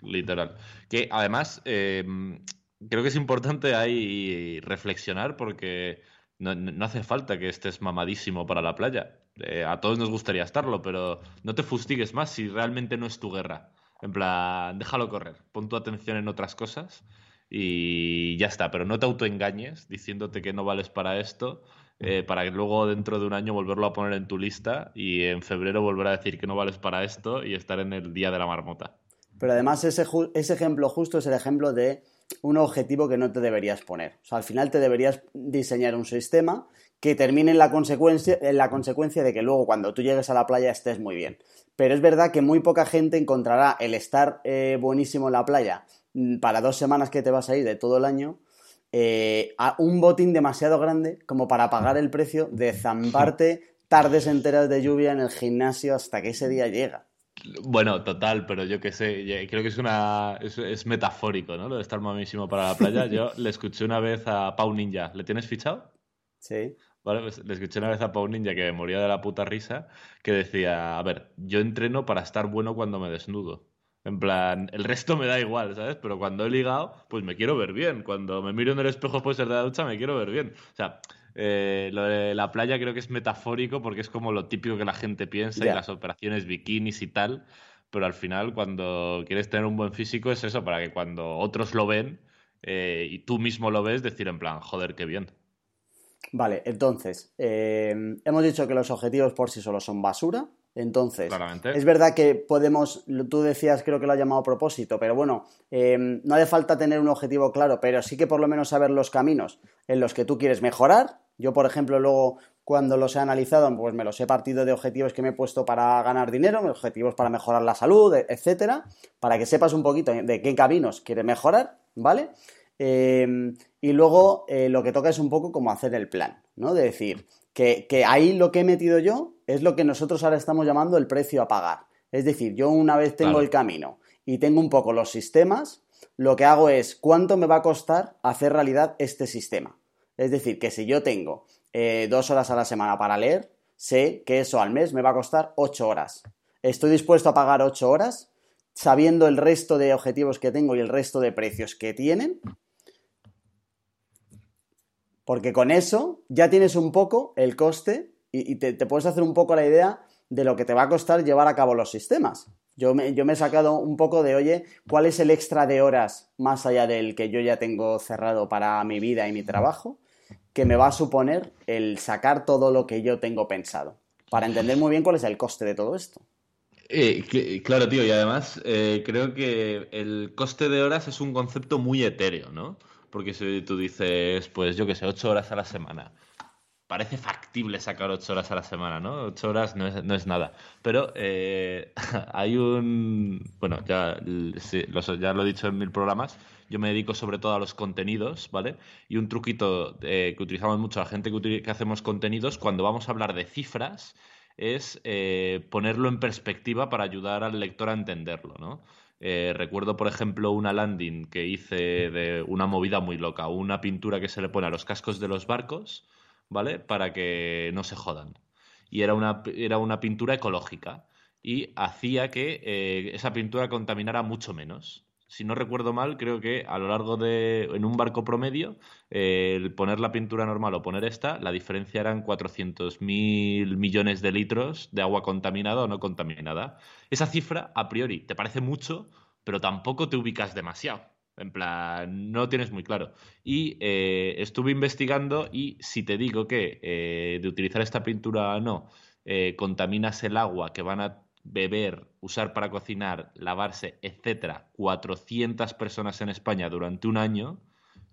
B: Literal. Que además em, creo que es importante ahí reflexionar porque no hace falta que estés mamadísimo para la playa eh, a todos nos gustaría estarlo, pero no te fustigues más si realmente no es tu guerra. En plan, déjalo correr, pon tu atención en otras cosas y ya está, pero no te autoengañes diciéndote que no vales para esto, eh, para que luego dentro de un año volverlo a poner en tu lista y en febrero volver a decir que no vales para esto y estar en el día de la marmota.
A: Pero además ese, ese ejemplo justo es el ejemplo de un objetivo que no te deberías poner. O sea, al final te deberías diseñar un sistema que termine en la, consecuencia, en la consecuencia de que luego cuando tú llegues a la playa estés muy bien. Pero es verdad que muy poca gente encontrará el estar eh, buenísimo en la playa mm, para dos semanas que te vas a ir de todo el año eh, a un botín demasiado grande como para pagar el precio de zamparte tardes enteras de lluvia en el gimnasio hasta que ese día llega.
B: Bueno, total, pero yo qué sé, creo que es una es, metafórico, ¿no? Lo de estar buenísimo para la playa. Yo le escuché una vez a Pau Ninja. ¿Le tienes fichado?
A: Sí.
B: Vale, pues le escuché una vez a Pau Ninja que me moría de la puta risa, que decía, a ver, yo entreno para estar bueno cuando me desnudo. En plan, el resto me da igual, ¿sabes? Pero cuando he ligado, pues me quiero ver bien. Cuando me miro en el espejo después de la ducha, me quiero ver bien. O sea, Eh, lo de la playa creo que es metafórico porque es como lo típico que la gente piensa y las operaciones bikinis y tal. Pero al final, cuando quieres tener un buen físico, es eso, para que cuando otros lo ven eh, y tú mismo lo ves, decir en plan, joder, qué bien.
A: Vale, entonces, eh, hemos dicho que los objetivos por sí solos son basura. Entonces, es verdad que podemos, tú decías, creo que lo ha llamado propósito, pero bueno, em, no hace falta tener un objetivo claro, pero sí que por lo menos saber los caminos en los que tú quieres mejorar. Yo, por ejemplo, luego cuando los he analizado, pues me los he partido de objetivos que me he puesto para ganar dinero, objetivos para mejorar la salud, etcétera, para que sepas un poquito de qué caminos quieres mejorar, ¿vale? Em, y luego eh, lo que toca es un poco como hacer el plan, ¿no? De decir, que, ahí lo que he metido yo es lo que nosotros ahora estamos llamando el precio a pagar. Es decir, yo una vez tengo el camino y tengo un poco los sistemas, lo que hago es cuánto me va a costar hacer realidad este sistema. Es decir, que si yo tengo eh, dos horas a la semana para leer, sé que eso al mes me va a costar ocho horas. Estoy dispuesto a pagar ocho horas sabiendo el resto de objetivos que tengo y el resto de precios que tienen porque con eso ya tienes un poco el coste y, te, puedes hacer un poco la idea de lo que te va a costar llevar a cabo los sistemas. Yo me, yo me, he sacado un poco de, oye, ¿cuál es el extra de horas más allá del que yo ya tengo cerrado para mi vida y mi trabajo? que me va a suponer el sacar todo lo que yo tengo pensado. Para entender muy bien cuál es el coste de todo esto.
B: Eh, claro, tío, y además eh, creo que el coste de horas es un concepto muy etéreo, ¿no? Porque si tú dices, pues yo qué sé, ocho horas a la semana, parece factible sacar ocho horas a la semana, ¿no? Ocho horas no es, no es nada. Pero eh, hay un... Bueno, ya, lo he dicho en mil programas, yo me dedico sobre todo a los contenidos, ¿vale? Y un truquito eh, que utilizamos mucho la gente que, que, hacemos contenidos, cuando vamos a hablar de cifras, es eh, ponerlo en perspectiva para ayudar al lector a entenderlo, ¿no? Eh, recuerdo, por ejemplo, una landing que hice de una movida muy loca, una pintura que se le pone a los cascos de los barcos, ¿vale? Para que no se jodan. Y era una, era una pintura ecológica y hacía que eh, esa pintura contaminara mucho menos si no recuerdo mal, creo que a lo largo de, en un barco promedio, eh, el poner la pintura normal o poner esta, la diferencia eran 400.000 millones de litros de agua contaminada o no contaminada. Esa cifra, a priori, te parece mucho, pero tampoco te ubicas demasiado. En plan, no tienes muy claro. Y eh, estuve investigando y si te digo que eh, de utilizar esta pintura no, contaminas el agua que van a beber, usar para cocinar, lavarse, etcétera, 400 personas en España durante un año,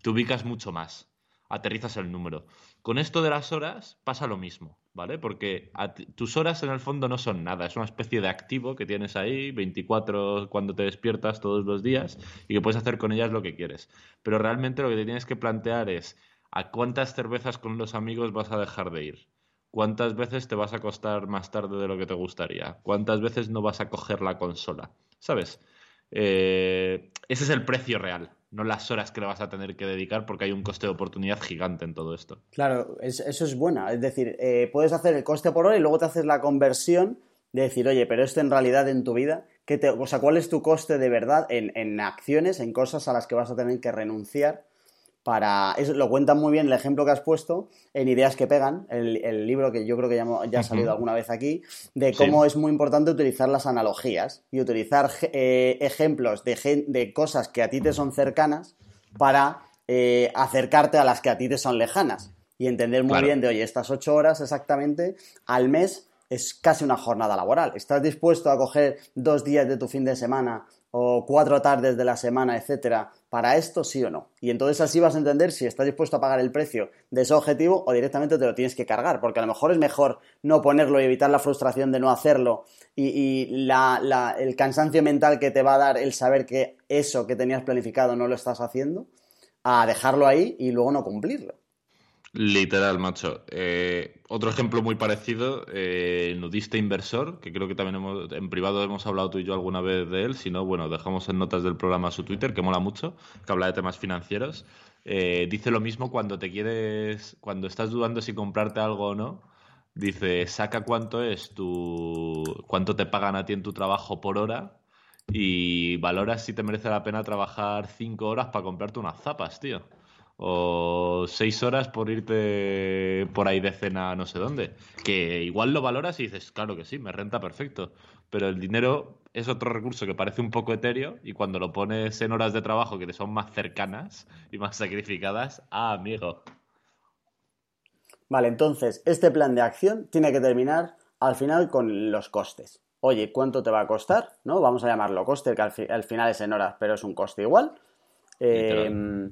B: te ubicas mucho más. Aterrizas el número. Con esto de las horas pasa lo mismo, ¿vale? Porque tus horas en el fondo no son nada, es una especie de activo que tienes ahí 24 cuando te despiertas todos los días y que puedes hacer con ellas lo que quieres. Pero realmente lo que te tienes que plantear es a cuántas cervezas con los amigos vas a dejar de ir ¿Cuántas veces te vas a acostar más tarde de lo que te gustaría? ¿Cuántas veces no vas a coger la consola? ¿Sabes? Eh, ese es el precio real, no las horas que le vas a tener que dedicar porque hay un coste de oportunidad gigante en todo esto.
A: Claro, eso es bueno. Es decir, eh, puedes hacer el coste por hora y luego te haces la conversión de decir, oye, pero esto en realidad en tu vida, ¿qué te, o sea, ¿cuál es tu coste de verdad en, en acciones, en cosas a las que vas a tener que renunciar? Para. Eso lo cuentan muy bien el ejemplo que has puesto en Ideas que Pegan, el, libro que yo creo que ya, ha salido alguna vez aquí, de cómo es muy importante utilizar las analogías y utilizar eh, ejemplos de, de, cosas que a ti te son cercanas para eh, acercarte a las que a ti te son lejanas y entender muy bien de, oye, estas ocho horas exactamente al mes es casi una jornada laboral. ¿Estás dispuesto a coger dos días de tu fin de semana o cuatro tardes de la semana, etcétera, para esto sí o no. Y entonces así vas a entender si estás dispuesto a pagar el precio de ese objetivo o directamente te lo tienes que cargar, porque a lo mejor es mejor no ponerlo y evitar la frustración de no hacerlo y, el cansancio mental que te va a dar el saber que eso que tenías planificado no lo estás haciendo, a dejarlo ahí y luego no cumplirlo.
B: Literal, macho. Eh, otro ejemplo muy parecido, eh, nudista inversor, que creo que también hemos, en privado hemos hablado tú y yo alguna vez de él, si no, bueno, dejamos en notas del programa su Twitter, que mola mucho, que habla de temas financieros. Eh, dice lo mismo cuando te quieres, cuando estás dudando si comprarte algo o no, dice, saca cuánto es tu, cuánto te pagan a ti en tu trabajo por hora y valora si te merece la pena trabajar cinco horas para comprarte unas zapas, tío o seis horas por irte por ahí de cena no sé dónde. Que igual lo valoras y dices, claro que sí, me renta perfecto. Pero el dinero es otro recurso que parece un poco etéreo y cuando lo pones en horas de trabajo que te son más cercanas y más sacrificadas, ah, amigo.
A: Vale, entonces, este plan de acción tiene que terminar al final con los costes. Oye, ¿cuánto te va a costar? ¿No? Vamos a llamarlo coste, que al, final es en horas, pero es un coste igual. Eh,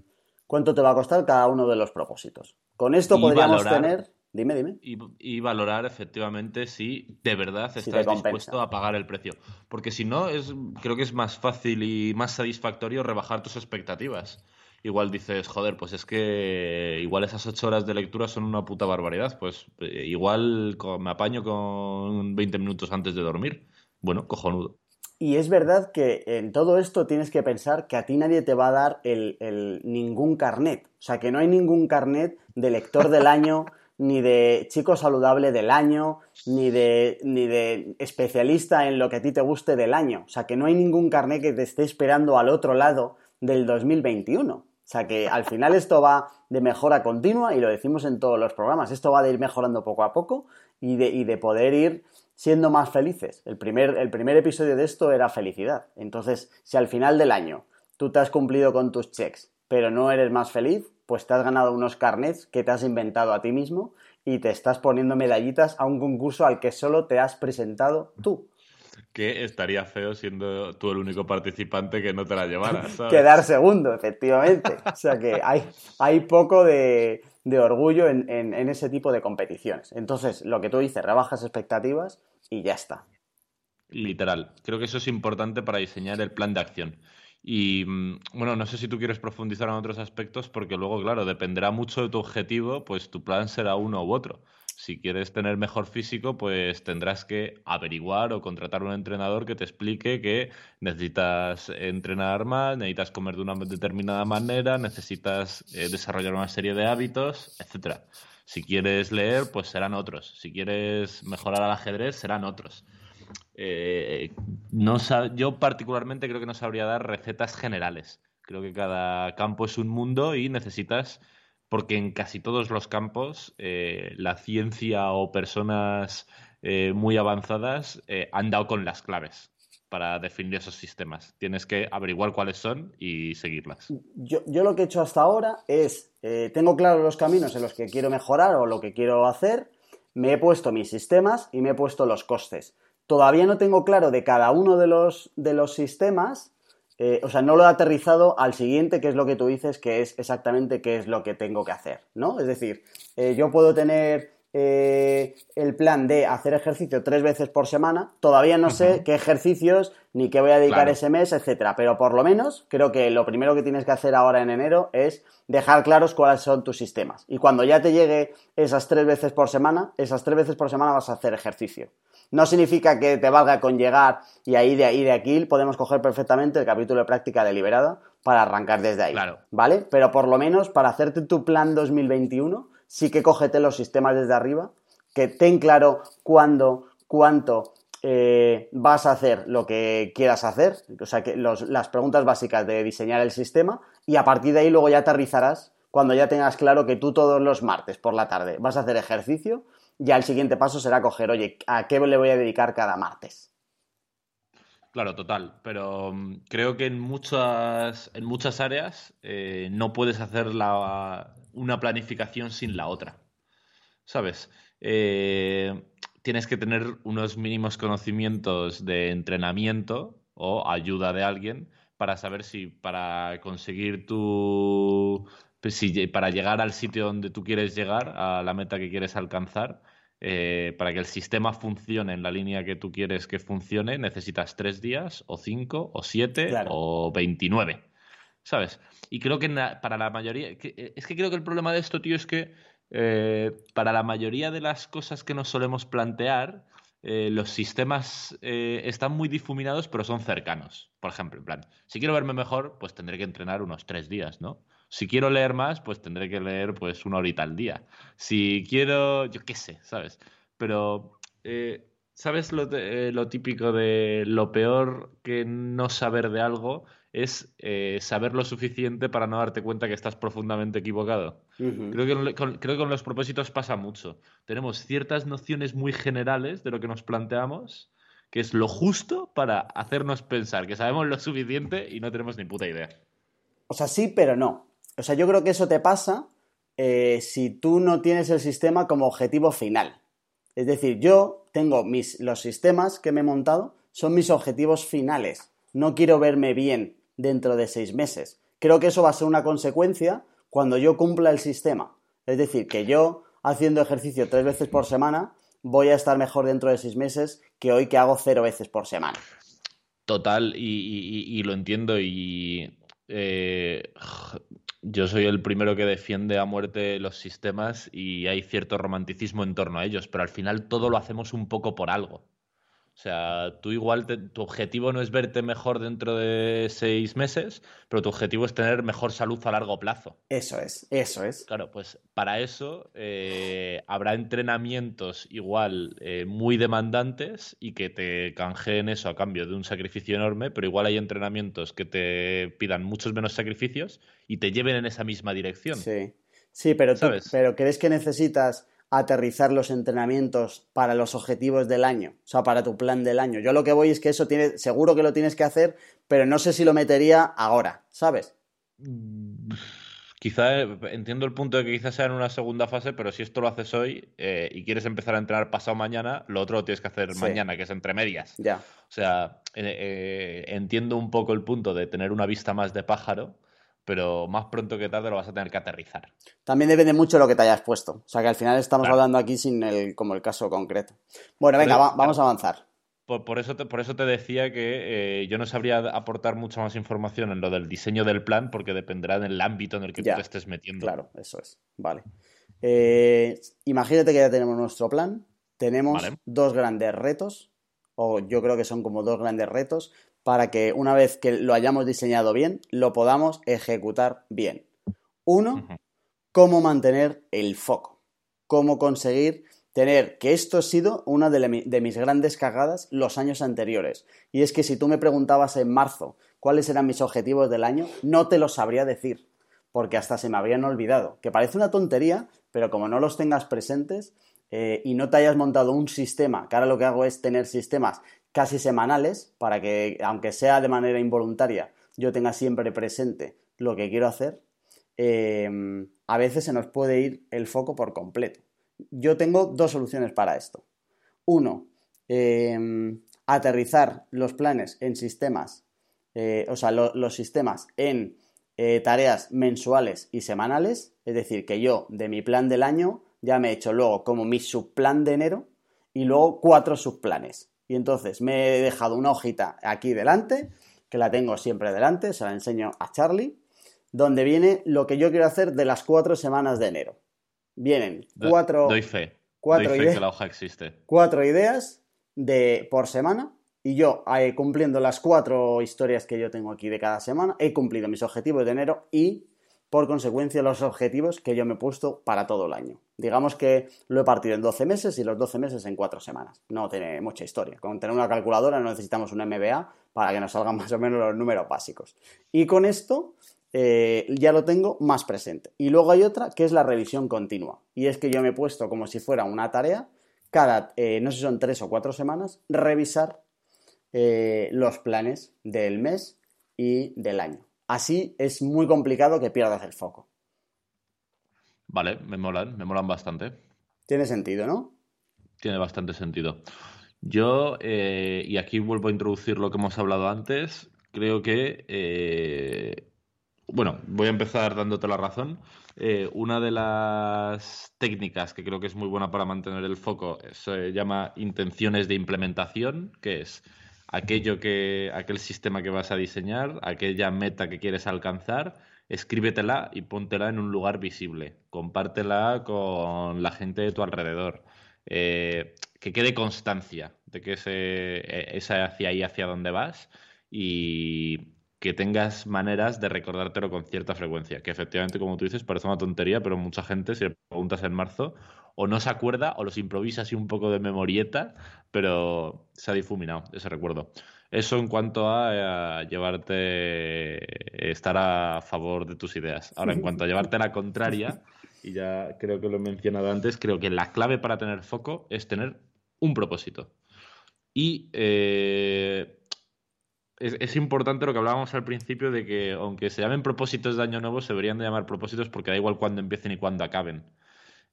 A: cuánto te va a costar cada uno de los propósitos. Con esto podríamos tener. Dime, dime.
B: Y, valorar efectivamente si de verdad estás dispuesto a pagar el precio. Porque si no, es, creo que es más fácil y más satisfactorio rebajar tus expectativas. Igual dices, joder, pues es que igual esas ocho horas de lectura son una puta barbaridad. Pues eh, igual me apaño con 20 minutos antes de dormir. Bueno, cojonudo.
A: Y es verdad que en todo esto tienes que pensar que a ti nadie te va a dar el, ningún carnet. O sea, que no hay ningún carnet de lector del año, ni de chico saludable del año, ni de, ni de especialista en lo que a ti te guste del año. O sea, que no hay ningún carnet que te esté esperando al otro lado del 2021. O sea que al final esto va de mejora continua y lo decimos en todos los programas. Esto va de ir mejorando poco a poco y de, y de poder ir siendo más felices. El primer, el primer episodio de esto era felicidad. Entonces, si al final del año tú te has cumplido con tus checks, pero no eres más feliz, pues te has ganado unos carnets que te has inventado a ti mismo y te estás poniendo medallitas a un concurso al que solo te has presentado tú.
B: Que estaría feo siendo tú el único participante que no te la llevara.
A: Quedar segundo, efectivamente. O sea que hay, hay poco de, de orgullo en, en, ese tipo de competiciones. Entonces, lo que tú dices, rebajas expectativas y ya está.
B: Literal. Creo que eso es importante para diseñar el plan de acción. Y mm, bueno, no sé si tú quieres profundizar en otros aspectos porque luego, claro, dependerá mucho de tu objetivo, pues tu plan será uno u otro. Si quieres tener mejor físico, pues tendrás que averiguar o contratar un entrenador que te explique que necesitas entrenar más, necesitas comer de una determinada manera, necesitas eh, desarrollar una serie de hábitos, etcétera. Si quieres leer, pues serán otros. Si quieres mejorar al ajedrez, serán otros. Eh, no yo particularmente creo que no sabría dar recetas generales. Creo que cada campo es un mundo y necesitas porque en casi todos los campos eh, la ciencia o personas eh, muy avanzadas eh, han dado con las claves para definir esos sistemas. Tienes que averiguar cuáles son y seguirlas.
A: Yo, lo que he hecho hasta ahora es, tengo claros los caminos en los que quiero mejorar o lo que quiero hacer, me he puesto mis sistemas y me he puesto los costes. Todavía no tengo claro de cada uno de los, de los sistemas eh, o sea, no lo he aterrizado al siguiente, que es lo que tú dices, que es exactamente qué es lo que tengo que hacer, ¿no? Es decir, eh, yo puedo tener eh, el plan de hacer ejercicio tres veces por semana, todavía no sé qué ejercicios ni qué voy a dedicar ese mes, etcétera, pero por lo menos creo que lo primero que tienes que hacer ahora en enero es dejar claros cuáles son tus sistemas. Y cuando ya te llegue esas tres veces por semana, esas tres veces por semana vas a hacer ejercicio. No significa que te valga con llegar y ahí de ahí de aquí podemos coger perfectamente el capítulo de práctica deliberada para arrancar desde ahí. Claro. ¿Vale? Pero por lo menos para hacerte tu plan 2021, sí que cógete los sistemas desde arriba, que ten claro cuándo, cuánto eh, vas a hacer lo que quieras hacer, o sea, que las preguntas básicas de diseñar el sistema y a partir de ahí luego ya aterrizarás cuando ya tengas claro que tú todos los martes por la tarde vas a hacer ejercicio ya el siguiente paso será coger, oye, ¿a qué le voy a dedicar cada martes?
B: Claro, total, pero mm, creo que en muchas, en muchas áreas eh, no puedes hacer una planificación sin la otra. ¿Sabes? Eh, tienes que tener unos mínimos conocimientos de entrenamiento o ayuda de alguien para saber si para conseguir tu pues si para llegar al sitio donde tú quieres llegar, a la meta que quieres alcanzar, eh, para que el sistema funcione en la línea que tú quieres que funcione, necesitas tres días, o cinco, o siete, o veintinueve. ¿Sabes? Y creo que para la mayoría. Eh, es que creo que el problema de esto, tío, es que eh, para la mayoría de las cosas que nos solemos plantear, los sistemas están muy difuminados, pero son cercanos. Por ejemplo, en plan, si quiero verme mejor, pues tendré que entrenar unos tres días, ¿no? Si quiero leer más, pues tendré que leer pues una horita al día. Si quiero, yo qué sé, ¿sabes? Pero eh, ¿Sabes lo, lo típico de lo peor que no saber de algo es eh, saber lo suficiente para no darte cuenta que estás profundamente equivocado? Creo que, con- con, creo que con los propósitos pasa mucho. Tenemos ciertas nociones muy generales de lo que nos planteamos, que es lo justo para hacernos pensar que sabemos lo suficiente y no tenemos ni puta idea.
A: O sea, sí, pero no. O sea, yo creo que eso te pasa eh, si tú no tienes el sistema como objetivo final. Es decir, yo tengo mis, los sistemas que me he montado, son mis objetivos finales. No quiero verme bien dentro de seis meses. Creo que eso va a ser una consecuencia cuando yo cumpla el sistema. Es decir, que yo haciendo ejercicio tres veces por semana voy a estar mejor dentro de seis meses que hoy que hago cero veces por semana.
B: Total, y, lo entiendo y eh, yo soy el primero que defiende a muerte los sistemas y hay cierto romanticismo en torno a ellos, pero al final todo lo hacemos un poco por algo. O sea, tú igual, te- tu objetivo no es verte mejor dentro de seis meses, pero tu objetivo es tener mejor salud a largo plazo.
A: Eso es, eso es.
B: Claro, pues para eso eh, habrá entrenamientos igual eh, muy demandantes y que te canjeen eso a cambio de un sacrificio enorme, pero igual hay entrenamientos que te pidan muchos menos sacrificios y te lleven en esa misma dirección.
A: Sí, sí, pero, tú-
B: ¿Sabes?
A: pero ¿crees que necesitas aterrizar los entrenamientos para los objetivos del año? O sea, para tu plan del año. Yo lo que voy es que eso tiene, seguro que lo tienes que hacer, pero no sé si lo metería ahora, ¿sabes?
B: Quizá eh, entiendo el punto de que quizás sea en una segunda fase, pero si esto lo haces hoy eh, y quieres empezar a entrenar pasado mañana, lo otro lo tienes que hacer
A: Sí.
B: mañana, que es entre medias.
A: Ya.
B: O sea, eh, eh, entiendo un poco el punto de tener una vista más de pájaro, pero más pronto que tarde lo vas a tener que aterrizar.
A: También depende mucho de lo que te hayas puesto. O sea, que al final estamos
B: Claro.
A: hablando aquí sin el, como el caso concreto. Bueno, venga,
B: Pero,
A: va- vamos a avanzar.
B: Por, por eso te, por eso te decía que eh, yo no sabría aportar mucha más información en lo del diseño del plan, porque dependerá del ámbito en el que
A: Ya,
B: tú te estés metiendo.
A: Claro, eso es. Vale. Eh, imagínate que ya tenemos nuestro plan. Tenemos
B: Vale.
A: dos grandes retos, o yo creo que son como dos grandes retos, para que una vez que lo hayamos diseñado bien, lo podamos ejecutar bien. Uno, cómo mantener el foco. Cómo conseguir tener, que esto ha sido una de, mis grandes cagadas los años anteriores. Y es que si tú me preguntabas en marzo cuáles eran mis objetivos del año, no te lo sabría decir, porque hasta se me habían olvidado. Que parece una tontería, pero como no los tengas presentes eh, y no te hayas montado un sistema, que ahora lo que hago es tener sistemas casi semanales, para que, aunque sea de manera involuntaria, yo tenga siempre presente lo que quiero hacer, eh, a veces se nos puede ir el foco por completo. Yo tengo dos soluciones para esto. Uno, eh, aterrizar los planes en sistemas, eh, o sea, lo- los sistemas en eh, tareas mensuales y semanales, es decir, que yo de mi plan del año ya me he hecho luego como mi subplan de enero y luego cuatro subplanes. Y entonces me he dejado una hojita aquí delante, que la tengo siempre delante, se la enseño a Charlie, donde viene lo que yo quiero hacer de las cuatro semanas de enero. Vienen cuatro,
B: Doy fe.
A: cuatro
B: Doy fe
A: ideas.
B: que la hoja existe.
A: cuatro ideas de, por semana y yo eh, cumpliendo las cuatro historias que yo tengo aquí de cada semana, he cumplido mis objetivos de enero y por consecuencia los objetivos que yo me he puesto para todo el año. Digamos que lo he partido en 12 meses y los 12 meses en 4 semanas. No tiene mucha historia. Con tener una calculadora no necesitamos un MBA para que nos salgan más o menos los números básicos. Y con esto eh, ya lo tengo más presente. Y luego hay otra que es la revisión continua. Y es que yo me he puesto como si fuera una tarea, cada, eh, no sé si son tres o cuatro semanas, revisar eh, los planes del mes y del año. Así es muy complicado que pierdas el foco.
B: Vale, me molan, me molan bastante.
A: Tiene sentido, ¿no?
B: Tiene bastante sentido. Yo, eh, y aquí vuelvo a introducir lo que hemos hablado antes, creo que, eh, bueno, voy a empezar dándote la razón. Eh, una de las técnicas que creo que es muy buena para mantener el foco se llama intenciones de implementación, que es aquello que, aquel sistema que vas a diseñar, aquella meta que quieres alcanzar, escríbetela y póntela en un lugar visible. Compártela con la gente de tu alrededor. Eh, que quede constancia de que ese, eh, es hacia ahí, hacia donde vas. Y, que tengas maneras de recordártelo con cierta frecuencia. Que efectivamente, como tú dices, parece una tontería, pero mucha gente, si le preguntas en marzo, o no se acuerda o los improvisa así un poco de memorieta, pero se ha difuminado ese recuerdo. Eso en cuanto a, llevarte, estar a favor de tus ideas. Ahora, en cuanto a llevarte la contraria, y ya creo que lo he mencionado antes, creo que la clave para tener foco es tener un propósito. Y eh, es, importante lo que hablábamos al principio de que, aunque se llamen propósitos de año nuevo, se deberían de llamar propósitos porque da igual cuándo empiecen y cuándo acaben.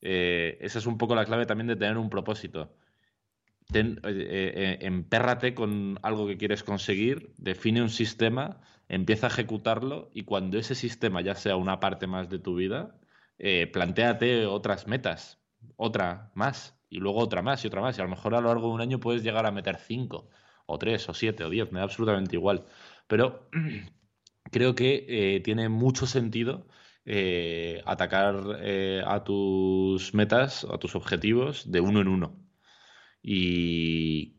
B: Eh, esa es un poco la clave también de tener un propósito eh, eh, empérrate con algo que quieres conseguir, define un sistema, empieza a ejecutarlo y cuando ese sistema ya sea una parte más de tu vida, planteate otras metas, otra más y luego otra más y otra más. Y a lo mejor a lo largo de un año puedes llegar a meter cinco o tres o siete o diez, me da absolutamente igual. Pero creo que tiene mucho sentido atacar a tus metas, a tus objetivos de uno en uno y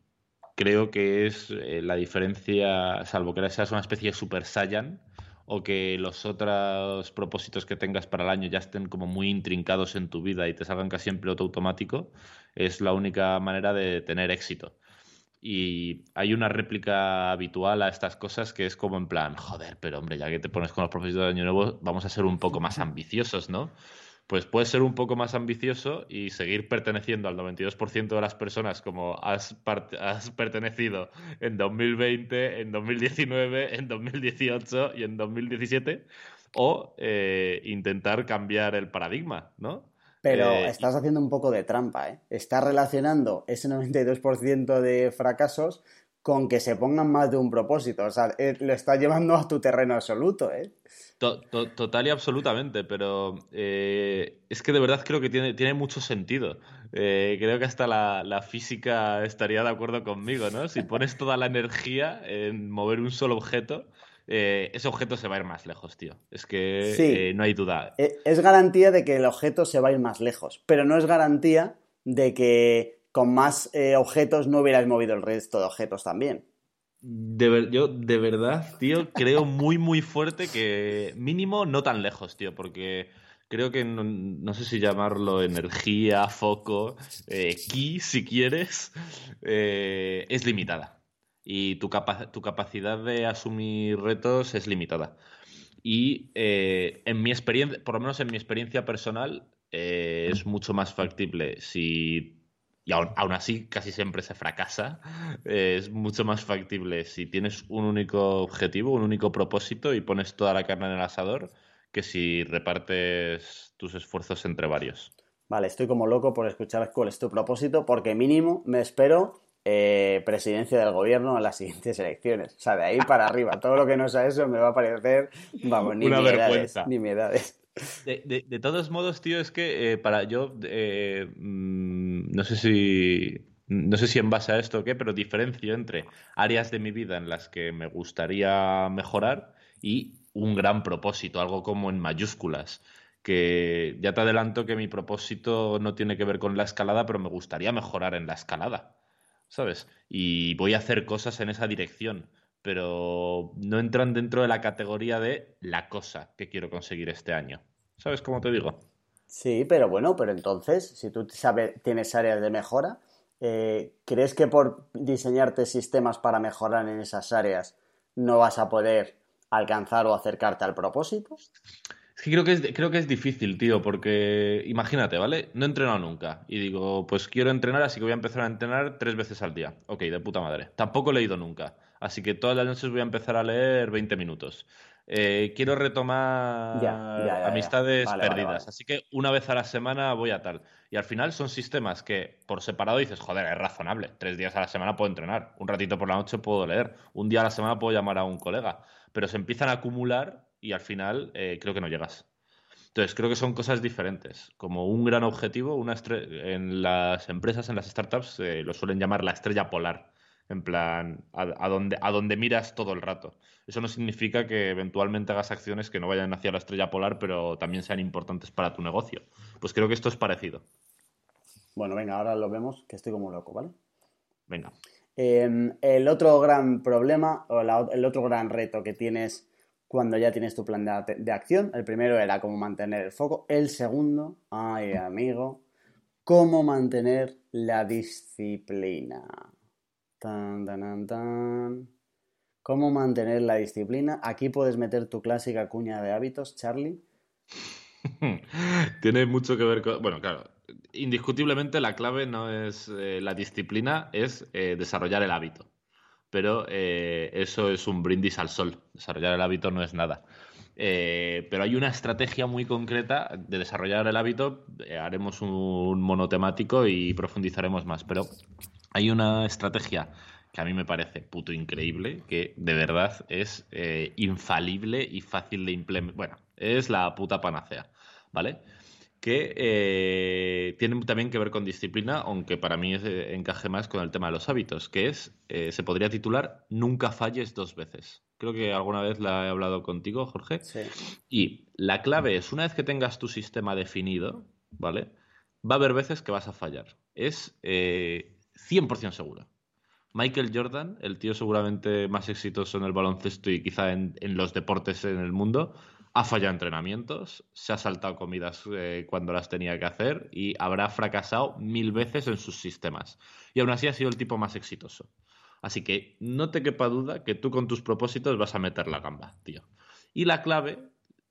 B: creo que es eh, la diferencia, salvo que seas una especie de Super Saiyan o que los otros propósitos que tengas para el año ya estén como muy intrincados en tu vida y te salgan casi en piloto automático, es la única manera de tener éxito. Y hay una réplica habitual a estas cosas que es como en plan, joder, pero hombre, ya que te pones con los propósitos de año nuevo, vamos a ser un poco más ambiciosos, ¿no? pues puedes ser un poco más ambicioso y seguir perteneciendo al 92% de las personas como has, has, pertenecido en 2020, en 2019, en 2018 y en 2017, o eh, intentar cambiar el paradigma, ¿no?
A: Pero eh, estás haciendo un poco de trampa, ¿eh? Estás relacionando ese 92% de fracasos con que se pongan más de un propósito. O sea, eh, lo estás llevando a tu terreno absoluto, ¿eh?
B: total y absolutamente, pero eh, es que de verdad creo que tiene, tiene mucho sentido. Eh, creo que hasta la, física estaría de acuerdo conmigo, ¿no? Si pones toda la energía en mover un solo objeto, eh, ese objeto se va a ir más lejos, tío. Es que no hay duda.
A: E, es garantía de que el objeto se va a ir más lejos, pero no es garantía de que con más objetos no hubieras movido el resto de objetos también.
B: De yo de verdad, tío, creo muy, muy fuerte que mínimo no tan lejos, tío, porque creo que no, sé si llamarlo energía, foco, eh, ki, si quieres, eh, es limitada. Y tu, tu capacidad de asumir retos es limitada. Y eh, en mi experiencia, por lo menos en mi experiencia personal, es mucho más factible si y aún, así casi siempre se fracasa, es mucho más factible si tienes un único objetivo, un único propósito y pones toda la carne en el asador que si repartes tus esfuerzos entre varios.
A: Vale, estoy como loco por escuchar cuál es tu propósito, porque mínimo me espero eh, presidencia del gobierno en las siguientes elecciones. O sea, de ahí para arriba. Todo lo que no sea eso me va a parecer, vamos, ni Una vergüenza. ni mi edades.
B: De, todos modos, tío, es que eh, para yo, eh, mm, no sé si, no sé si en base a esto o qué, pero diferencio entre áreas de mi vida en las que me gustaría mejorar y un gran propósito, algo como en mayúsculas. Que ya te adelanto que mi propósito no tiene que ver con la escalada, pero me gustaría mejorar en la escalada, ¿sabes? Y voy a hacer cosas en esa dirección pero no entran dentro de la categoría de la cosa que quiero conseguir este año. ¿Sabes cómo te digo?
A: Sí, pero bueno, pero entonces, si tú sabes, tienes áreas de mejora, eh, ¿crees que por diseñarte sistemas para mejorar en esas áreas no vas a poder alcanzar o acercarte al propósito?
B: Es que creo que es, creo que es difícil, tío, porque imagínate, ¿vale? No he entrenado nunca y digo, pues quiero entrenar, así que voy a empezar a entrenar tres veces al día. Ok, de puta madre. Tampoco he leído nunca. Así que todas las noches voy a empezar a leer 20 minutos. Eh, quiero retomar amistades perdidas. Así que una vez a la semana voy a tal. Y al final son sistemas que por separado dices, joder, es razonable. Tres días a la semana puedo entrenar. Un ratito por la noche puedo leer. Un día a la semana puedo llamar a un colega. Pero se empiezan a acumular y al final eh, creo que no llegas. Entonces, creo que son cosas diferentes. Como un gran objetivo, una en las empresas, en las startups, eh, lo suelen llamar la estrella polar en plan, a, donde, a donde miras todo el rato. Eso no significa que eventualmente hagas acciones que no vayan hacia la estrella polar, pero también sean importantes para tu negocio. Pues creo que esto es parecido.
A: Bueno, venga, ahora lo vemos, que estoy como loco, ¿vale?
B: Venga.
A: Em, el otro gran problema o el otro gran reto que tienes cuando ya tienes tu plan de, acción, el primero era cómo mantener el foco, el segundo, ay amigo, cómo mantener la disciplina. Tan, tan, tan, ¿Cómo mantener la disciplina? Aquí puedes meter tu clásica cuña de hábitos, Charlie.
B: Tiene mucho que ver con... Bueno, claro, indiscutiblemente la clave no es eh, la disciplina, es eh, desarrollar el hábito. Pero eh, eso es un brindis al sol. Desarrollar el hábito no es nada. pero hay una estrategia muy concreta de desarrollar el hábito. haremos un monotemático y profundizaremos más. Pero hay una estrategia que a mí me parece puto increíble, que de verdad es infalible y fácil de implementar. Bueno, es la puta panacea, ¿vale? Que eh, tiene también que ver con disciplina, aunque para mí eh, encaje más con el tema de los hábitos, que es, eh, se podría titular Nunca falles dos veces. Creo que alguna vez la he hablado contigo, Jorge. Sí. Y la clave es, una vez que tengas tu sistema definido, ¿vale? Va a haber veces que vas a fallar. Es 100% seguro. Michael Jordan, el tío seguramente más exitoso en el baloncesto y quizá en los deportes en el mundo, ha fallado entrenamientos, se ha saltado comidas eh, cuando las tenía que hacer y habrá fracasado mil veces en sus sistemas. Y aún así ha sido el tipo más exitoso. Así que no te quepa duda que tú con tus propósitos vas a meter la gamba, tío. Y la clave,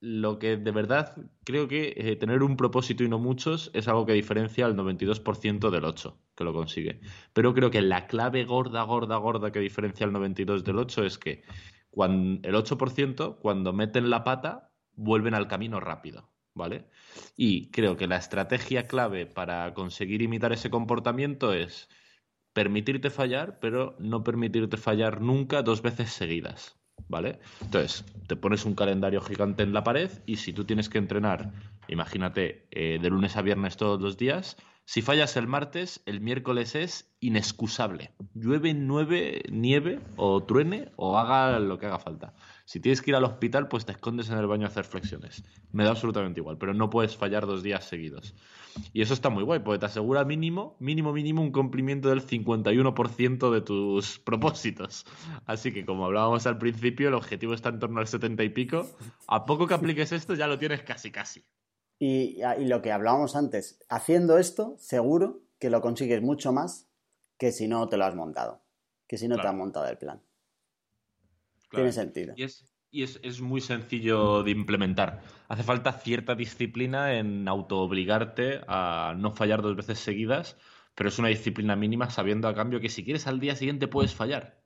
B: lo que de verdad creo que eh, tener un propósito y no muchos es algo que diferencia al 92% del 8 que lo consigue. Pero creo que la clave gorda, gorda, gorda que diferencia al 92 del 8 es que cuando, el 8%, cuando meten la pata, vuelven al camino rápido, ¿vale? Y creo que la estrategia clave para conseguir imitar ese comportamiento es permitirte fallar, pero no permitirte fallar nunca dos veces seguidas, ¿vale? Entonces, te pones un calendario gigante en la pared y si tú tienes que entrenar, imagínate, eh, de lunes a viernes todos los días, si fallas el martes, el miércoles es inexcusable. Llueve, nueve, nieve o truene o haga lo que haga falta. Si tienes que ir al hospital, pues te escondes en el baño a hacer flexiones. Me da absolutamente igual, pero no puedes fallar dos días seguidos. Y eso está muy guay, porque te asegura mínimo, mínimo, mínimo un cumplimiento del 51% de tus propósitos. Así que, como hablábamos al principio, el objetivo está en torno al 70 y pico. A poco que apliques esto, ya lo tienes casi, casi.
A: Y, lo que hablábamos antes, haciendo esto, seguro que lo consigues mucho más que si no te lo has montado, que si no te has montado el plan. Tiene sentido.
B: Y, es, y es, muy sencillo de implementar. Hace falta cierta disciplina en autoobligarte a no fallar dos veces seguidas, pero es una disciplina mínima sabiendo a cambio que si quieres al día siguiente puedes fallar.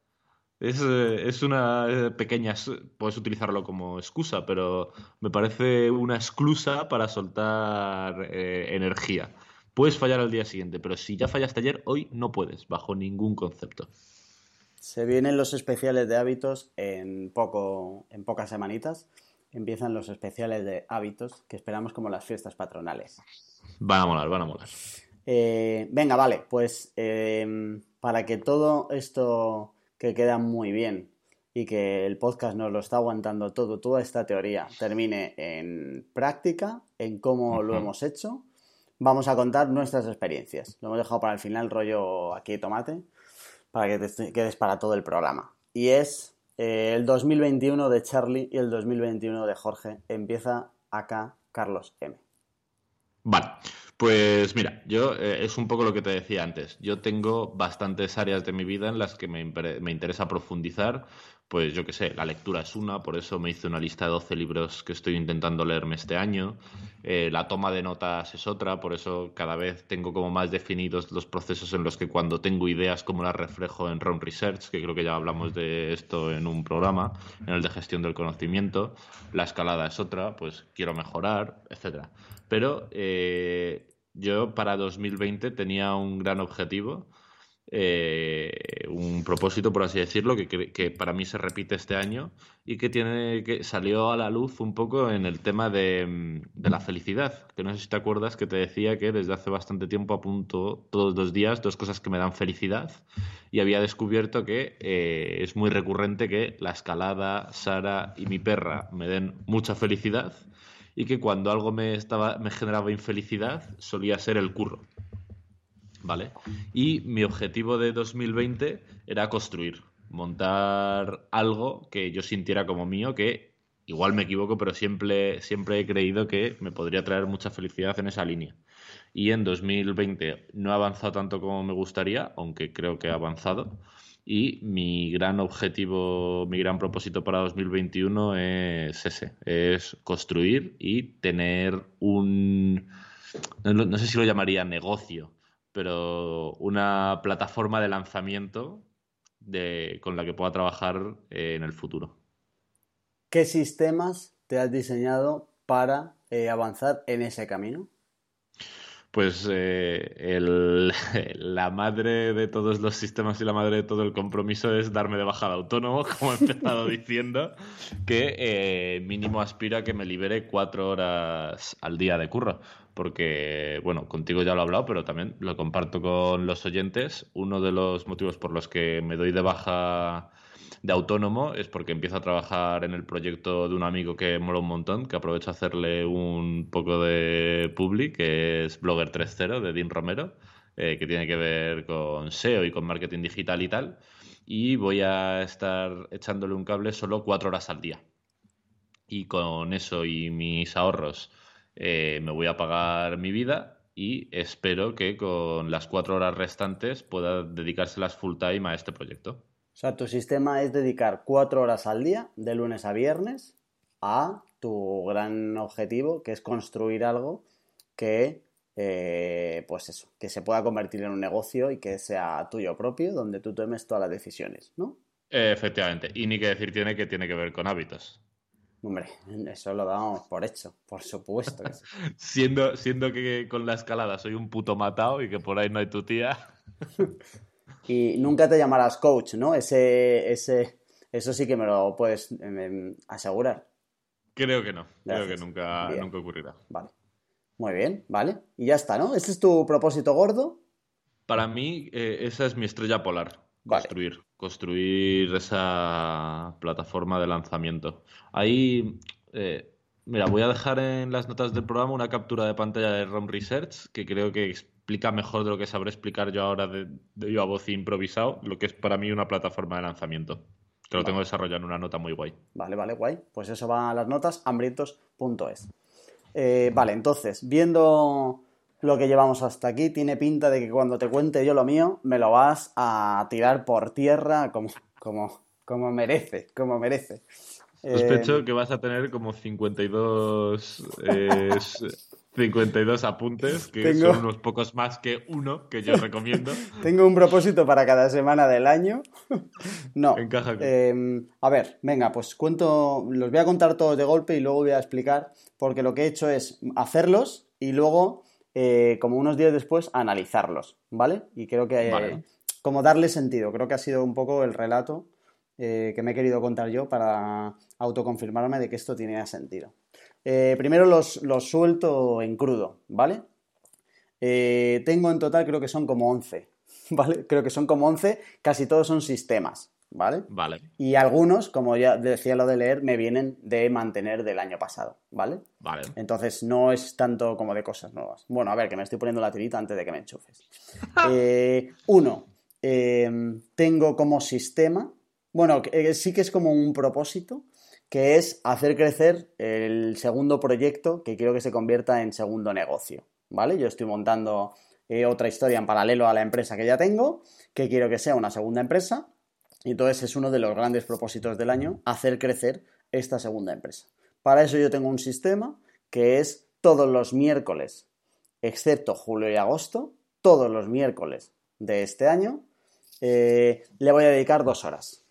B: Es, eh, es una eh, pequeña, puedes utilizarlo como excusa, pero me parece una excusa para soltar eh, energía. Puedes fallar al día siguiente, pero si ya fallaste ayer, hoy no puedes, bajo ningún concepto.
A: Se vienen los especiales de hábitos en, poco, en pocas semanitas. Empiezan los especiales de hábitos que esperamos como las fiestas patronales.
B: Van a molar, van a molar.
A: Eh, venga, vale, pues eh, para que todo esto que queda muy bien y que el podcast nos lo está aguantando todo, toda esta teoría termine en práctica, en cómo lo hemos hecho, vamos a contar nuestras experiencias. Lo hemos dejado para el final, rollo aquí tomate para que te quedes para todo el programa. Y es eh, el 2021 de Charlie y el 2021 de Jorge. Empieza acá Carlos M.
B: Vale, pues mira, yo eh, es un poco lo que te decía antes. Yo tengo bastantes áreas de mi vida en las que me, me interesa profundizar pues yo qué sé, la lectura es una, por eso me hice una lista de 12 libros que estoy intentando leerme este año. Eh, la toma de notas es otra, por eso cada vez tengo como más definidos los procesos en los que cuando tengo ideas como las reflejo en Round Research, que creo que ya hablamos de esto en un programa, en el de gestión del conocimiento. La escalada es otra, pues quiero mejorar, etc. Pero eh, yo para 2020 tenía un gran objetivo eh, un propósito, por así decirlo, que, para mí se repite este año y que tiene que salió a la luz un poco en el tema de, la felicidad. Que no sé si te acuerdas que te decía que desde hace bastante tiempo apunto todos los días dos cosas que me dan felicidad y había descubierto que eh, es muy recurrente que la escalada, Sara y mi perra me den mucha felicidad y que cuando algo me, estaba, me generaba infelicidad solía ser el curro. ¿Vale? Y mi objetivo de 2020 era construir, montar algo que yo sintiera como mío, que igual me equivoco, pero siempre, siempre he creído que me podría traer mucha felicidad en esa línea. Y en 2020 no he avanzado tanto como me gustaría, aunque creo que he avanzado. Y mi gran objetivo, mi gran propósito para 2021 es ese, es construir y tener un, no, sé si lo llamaría negocio, pero una plataforma de lanzamiento de, con la que pueda trabajar eh, en el futuro.
A: ¿Qué sistemas te has diseñado para eh, avanzar en ese camino?
B: Pues eh, la madre de todos los sistemas y la madre de todo el compromiso es darme de bajada autónomo, como he empezado diciendo, que mínimo aspira a que me libere cuatro horas al día de curro porque, bueno, contigo ya lo he hablado, pero también lo comparto con los oyentes. Uno de los motivos por los que me doy de baja de autónomo es porque empiezo a trabajar en el proyecto de un amigo que mola un montón, que aprovecho a hacerle un poco de public, que es Blogger 3.0 de Dean Romero, eh, que tiene que ver con SEO y con marketing digital y tal. Y voy a estar echándole un cable solo cuatro horas al día. Y con eso y mis ahorros eh, me voy a pagar mi vida y espero que con las cuatro horas restantes pueda dedicárselas full time a este proyecto.
A: O sea, tu sistema es dedicar cuatro horas al día, de lunes a viernes, a tu gran objetivo, que es construir algo que, eh, pues eso, que se pueda convertir en un negocio y que sea tuyo propio, donde tú tomes todas las decisiones, ¿no?
B: Efectivamente. Y ni que decir tiene que tiene que ver con hábitos.
A: Hombre, eso lo damos por hecho, por supuesto.
B: siendo, siendo que con la escalada soy un puto matado y que por ahí no hay tu tía.
A: y nunca te llamarás coach, ¿no? Ese, ese, eso sí que me lo puedes em, em, asegurar.
B: Creo que no, creo que nunca, nunca ocurrirá.
A: Vale. Muy bien, vale. Y ya está, ¿no? ¿Ese es tu propósito gordo?
B: Para mí, eh, esa es mi estrella polar. Construir, construir esa plataforma de lanzamiento. Ahí, eh, mira, voy a dejar en las notas del programa una captura de pantalla de ROM Research que creo que explica mejor de lo que sabré explicar yo ahora de, yo a voz improvisado, lo que es para mí una plataforma de lanzamiento. Que lo tengo desarrollado en una nota muy guay.
A: Vale, vale, guay. Pues eso va a las notas, hambrientos.es. Eh, vale, entonces, viendo lo que llevamos hasta aquí. Tiene pinta de que cuando te cuente yo lo mío, me lo vas a tirar por tierra como, como, como merece, como merece.
B: Sospecho eh, que vas a tener como 52, 52 apuntes, que son unos pocos más que uno que yo recomiendo.
A: Tengo un propósito para cada semana del año. no. Encaja em, a ver, venga, pues cuento, los voy a contar todos de golpe y luego voy a explicar, porque lo que he hecho es hacerlos y luego eh, como unos días después, analizarlos, ¿vale? Y creo que, eh, como darle sentido, creo que ha sido un poco el relato eh, que me he querido contar yo para autoconfirmarme de que esto tenía sentido. primero los, los, suelto en crudo, ¿vale? tengo en total, creo que son como 11, ¿vale? Creo que son como 11, casi todos son sistemas, ¿vale?
B: Vale.
A: Y algunos, como ya decía lo de leer, me vienen de mantener del año pasado, ¿vale?
B: Vale.
A: Entonces no es tanto como de cosas nuevas. Bueno, a ver, que me estoy poniendo la tirita antes de que me enchufes. Eh, uno, em, tengo como sistema, bueno, eh, sí que es como un propósito, que es hacer crecer el segundo proyecto que quiero que se convierta en segundo negocio, ¿vale? Yo estoy montando eh, otra historia en paralelo a la empresa que ya tengo, que quiero que sea una segunda empresa y entonces es uno de los grandes propósitos del año, hacer crecer esta segunda empresa. Para eso yo tengo un sistema que es todos los miércoles, excepto julio y agosto, todos los miércoles de este año, eh, le voy a dedicar dos horas.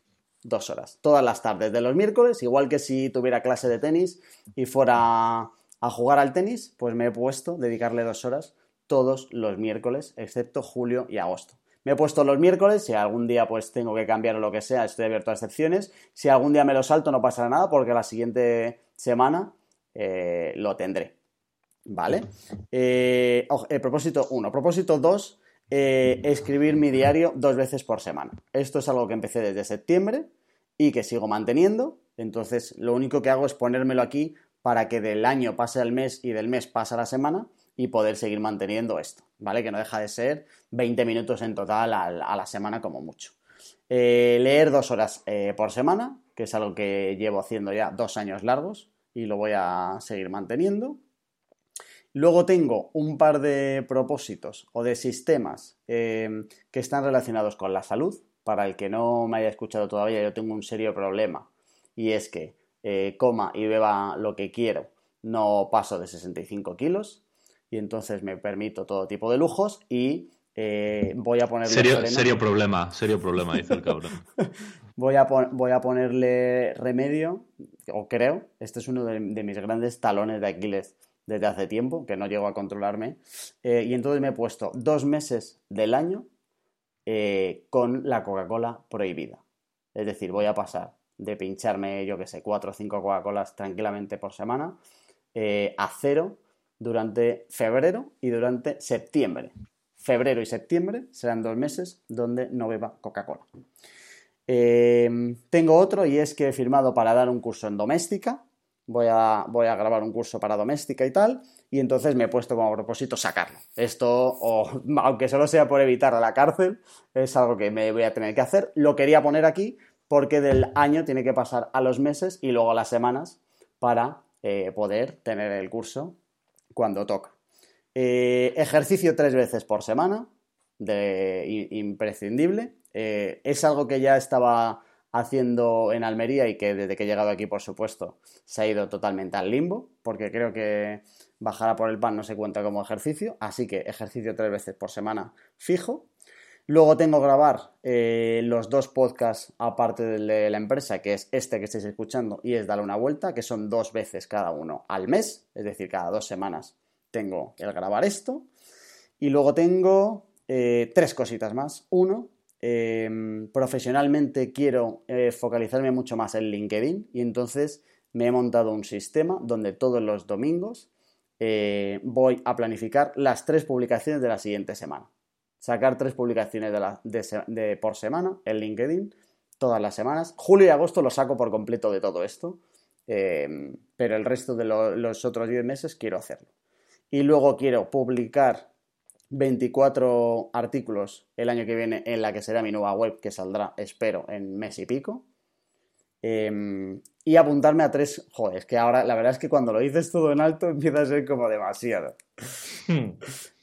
A: Dos horas. Todas las tardes de los miércoles, igual que si tuviera clase de tenis y fuera a jugar al tenis, pues me he puesto dedicarle dos horas todos los miércoles, excepto julio y agosto. Me he puesto los miércoles, si algún día pues tengo que cambiar o lo que sea, estoy abierto a excepciones. Si algún día me lo salto no pasará nada porque la siguiente semana eh, lo tendré. ¿Vale? Eh, eh propósito 1. Propósito 2. Eh, escribir mi diario dos veces por semana. Esto es algo que empecé desde septiembre y que sigo manteniendo. Entonces, lo único que hago es ponérmelo aquí para que del año pase al mes y del mes pase a la semana y poder seguir manteniendo esto, ¿vale? Que no deja de ser 20 minutos en total a, la semana como mucho. Eh, leer dos horas eh, por semana, que es algo que llevo haciendo ya dos años largos y lo voy a seguir manteniendo. Luego tengo un par de propósitos o de sistemas eh, que están relacionados con la salud. Para el que no me haya escuchado todavía, yo tengo un serio problema y es que coma y beba lo que quiero, no paso de 65 kilos y entonces me permito todo tipo de lujos y eh, voy a ponerle...
B: Serio, serio, problema, serio problema, dice el cabrón.
A: voy, a voy a ponerle remedio, o creo, este es uno de, mis grandes talones de Aquiles desde hace tiempo, que no llego a controlarme, eh, y entonces me he puesto dos meses del año eh, con la Coca-Cola prohibida. Es decir, voy a pasar de pincharme, yo que sé, cuatro o cinco Coca-Colas tranquilamente por semana a cero durante febrero y durante septiembre. Febrero y septiembre serán dos meses donde no beba Coca-Cola. Em, tengo otro y es que he firmado para dar un curso en doméstica. Voy a, voy a, grabar un curso para doméstica y tal, y entonces me he puesto como propósito sacarlo. Esto, aunque solo sea por evitar la cárcel, es algo que me voy a tener que hacer. Lo quería poner aquí porque del año tiene que pasar a los meses y luego a las semanas para eh, poder tener el curso cuando toca. Eh, ejercicio tres veces por semana, de, imprescindible. Eh, es algo que ya estaba haciendo en Almería y que desde que he llegado aquí, por supuesto, se ha ido totalmente al limbo, porque creo que bajar a por el pan no se cuenta como ejercicio, así que ejercicio tres veces por semana fijo. Luego tengo que grabar eh, los dos podcasts aparte de la empresa, que es este que estáis escuchando y es Dale una vuelta, que son dos veces cada uno al mes, es decir, cada dos semanas tengo el grabar esto. Y luego tengo eh, tres cositas más. Uno, em, profesionalmente quiero eh, focalizarme mucho más en LinkedIn y entonces me he montado un sistema donde todos los domingos voy a planificar las tres publicaciones de la siguiente semana sacar tres publicaciones por semana en LinkedIn todas las semanas. Julio y agosto lo saco por completo de todo esto, em, pero el resto de los otros 10 meses quiero hacerlo. Y luego quiero publicar 24 artículos el año que viene en la que será mi nueva web que saldrá, espero, en mes y pico. Em, y apuntarme a tres. Joder, es que ahora la verdad es que cuando lo dices todo en alto empieza a ser como demasiado. Hmm.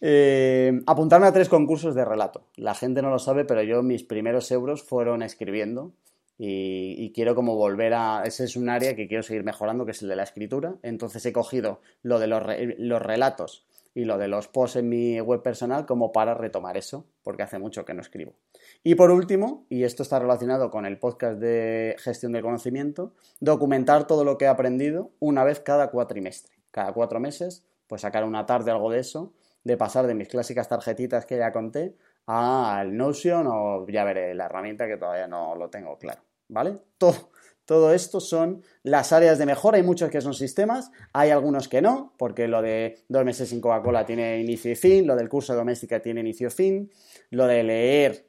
A: Eh, apuntarme a tres concursos de relato. La gente no lo sabe, pero yo mis primeros euros fueron escribiendo. Y, quiero como volver a... Ese es un área que quiero seguir mejorando, que es el de la escritura. Entonces he cogido lo de los, los relatos y lo de los posts en mi web personal como para retomar eso, porque hace mucho que no escribo. Y por último, y esto está relacionado con el podcast de gestión del conocimiento, documentar todo lo que he aprendido una vez cada cuatrimestre. Cada cuatro meses, pues sacar una tarde algo de eso, de pasar de mis clásicas tarjetitas que ya conté al Notion o ya veré la herramienta que todavía no lo tengo claro. ¿Vale? Todo, todo esto son las áreas de mejora. Hay muchos que son sistemas, hay algunos que no, porque lo de dos meses sin Coca-Cola tiene inicio y fin, lo del curso de doméstica tiene inicio y fin, lo de leer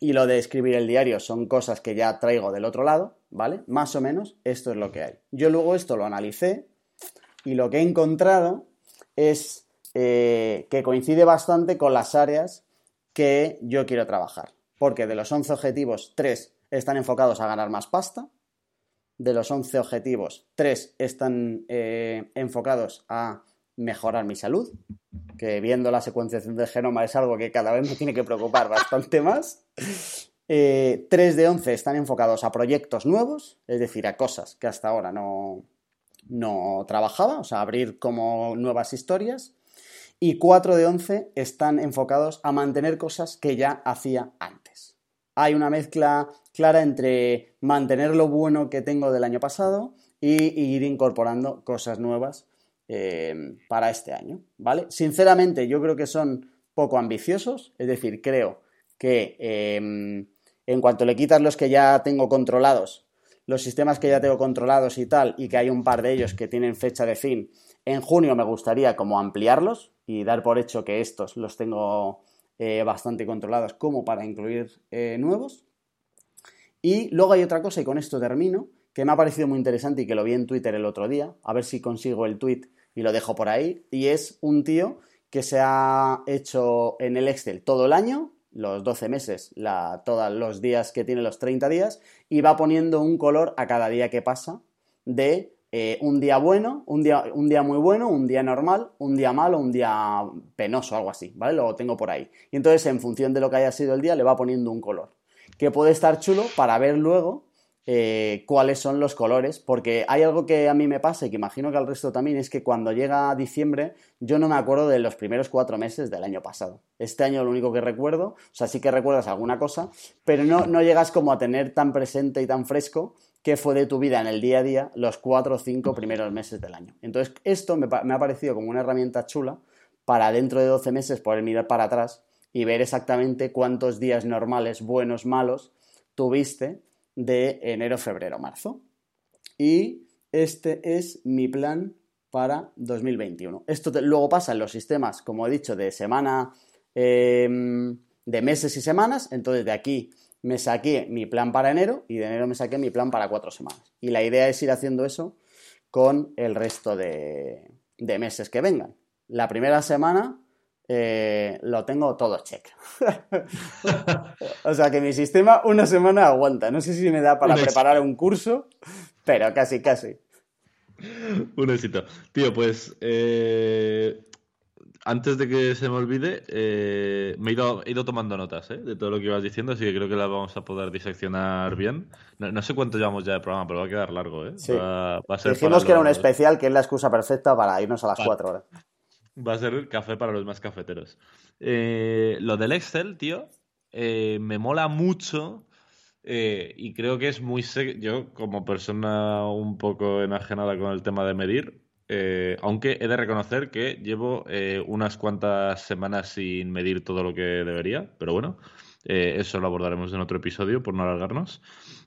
A: y lo de escribir el diario son cosas que ya traigo del otro lado, ¿vale? Más o menos esto es lo que hay. Yo luego esto lo analicé y lo que he encontrado es eh, que coincide bastante con las áreas que yo quiero trabajar. Porque de los 11 objetivos, 3 están enfocados a ganar más pasta, de los 11 objetivos, 3 están eh, enfocados a mejorar mi salud, que viendo la secuenciación del genoma es algo que cada vez me tiene que preocupar bastante más. Eh, 3 de 11 están enfocados a proyectos nuevos, es decir, a cosas que hasta ahora no, no trabajaba, o sea, abrir como nuevas historias. Y 4 de 11 están enfocados a mantener cosas que ya hacía antes. Hay una mezcla clara entre mantener lo bueno que tengo del año pasado y, ir incorporando cosas nuevas eh, para este año, ¿vale? Sinceramente, yo creo que son poco ambiciosos, es decir, creo que em, en cuanto le quitas los que ya tengo controlados, los sistemas que ya tengo controlados y tal, y que hay un par de ellos que tienen fecha de fin, en junio me gustaría como ampliarlos y dar por hecho que estos los tengo eh, bastante controlados como para incluir eh, nuevos. Y luego hay otra cosa, y con esto termino, que me ha parecido muy interesante y que lo vi en Twitter el otro día, a ver si consigo el tweet y lo dejo por ahí, y es un tío que se ha hecho en el Excel todo el año, los 12 meses, la, todos los días que tiene los 30 días, y va poniendo un color a cada día que pasa de eh, un día bueno, un día, un día muy bueno, un día normal, un día malo, un día penoso, algo así, ¿vale? Lo tengo por ahí. Y entonces, en función de lo que haya sido el día, le va poniendo un color. Que puede estar chulo para ver luego eh, cuáles son los colores, porque hay algo que a mí me pasa y que imagino que al resto también, es que cuando llega diciembre yo no me acuerdo de los primeros cuatro meses del año pasado. Este año lo único que recuerdo, o sea, sí que recuerdas alguna cosa, pero no, no llegas como a tener tan presente y tan fresco qué fue de tu vida en el día a día los cuatro o cinco primeros meses del año. Entonces, esto me, me ha parecido como una herramienta chula para dentro de 12 meses poder mirar para atrás y ver exactamente cuántos días normales, buenos, malos, tuviste de enero, febrero, marzo. Y este es mi plan para 2021. Esto luego pasa en los sistemas, como he dicho, de semana, em, de meses y semanas. Entonces de aquí me saqué mi plan para enero y de enero me saqué mi plan para cuatro semanas. Y la idea es ir haciendo eso con el resto de meses que vengan. La primera semana eh, lo tengo todo check. o sea que mi sistema una semana aguanta. No sé si me da para preparar un curso, pero casi, casi.
B: Un éxito. Tío, pues eh, antes de que se me olvide, eh, me he ido, tomando notas de todo lo que ibas diciendo, así que creo que las vamos a poder diseccionar bien. No, sé cuánto llevamos ya de programa, pero va a quedar largo. ¿eh?
A: Dijimos que era un especial, que es la excusa perfecta para irnos a las cuatro horas.
B: Va a ser café para los más cafeteros. Eh, lo del Excel, tío, eh, me mola mucho eh, y creo que es muy... Yo, como persona un poco enajenada con el tema de medir, aunque he de reconocer que llevo unas cuantas semanas sin medir todo lo que debería, pero bueno, eso lo abordaremos en otro episodio por no alargarnos.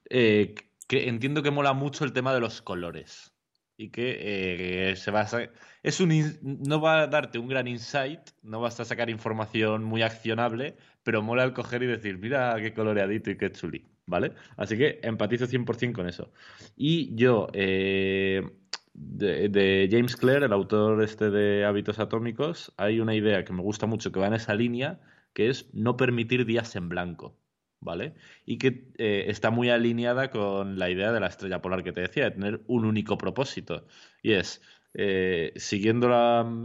B: entiendo que mola mucho el tema de los colores y que se basa es un no va a darte un gran insight, no vas a sacar información muy accionable, pero mola el coger y decir, mira qué coloreadito y qué chuli, ¿vale? Así que empatizo 100% con eso. Y yo, eh, de, James Clear, el autor este de Hábitos Atómicos, hay una idea que me gusta mucho que va en esa línea, que es no permitir días en blanco. ¿Vale? Y que eh, está muy alineada con la idea de la estrella polar que te decía, de tener un único propósito. Y es, eh, siguiendo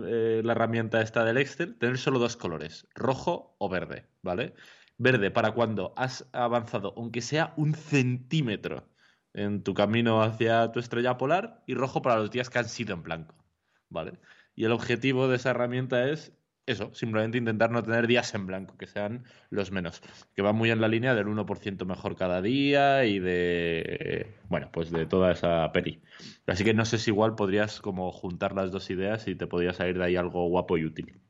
B: eh, la, herramienta esta del Excel, tener solo dos colores, rojo o verde, ¿vale? Verde para cuando has avanzado, aunque sea un centímetro en tu camino hacia tu estrella polar, y rojo para los días que han sido en blanco, ¿vale? Y el objetivo de esa herramienta es eso, simplemente intentar no tener días en blanco, que sean los menos, que va muy en la línea del 1% mejor cada día y de, bueno, pues de toda esa peri. Así que no sé si igual podrías como juntar las dos ideas y te podrías salir de ahí algo guapo y útil.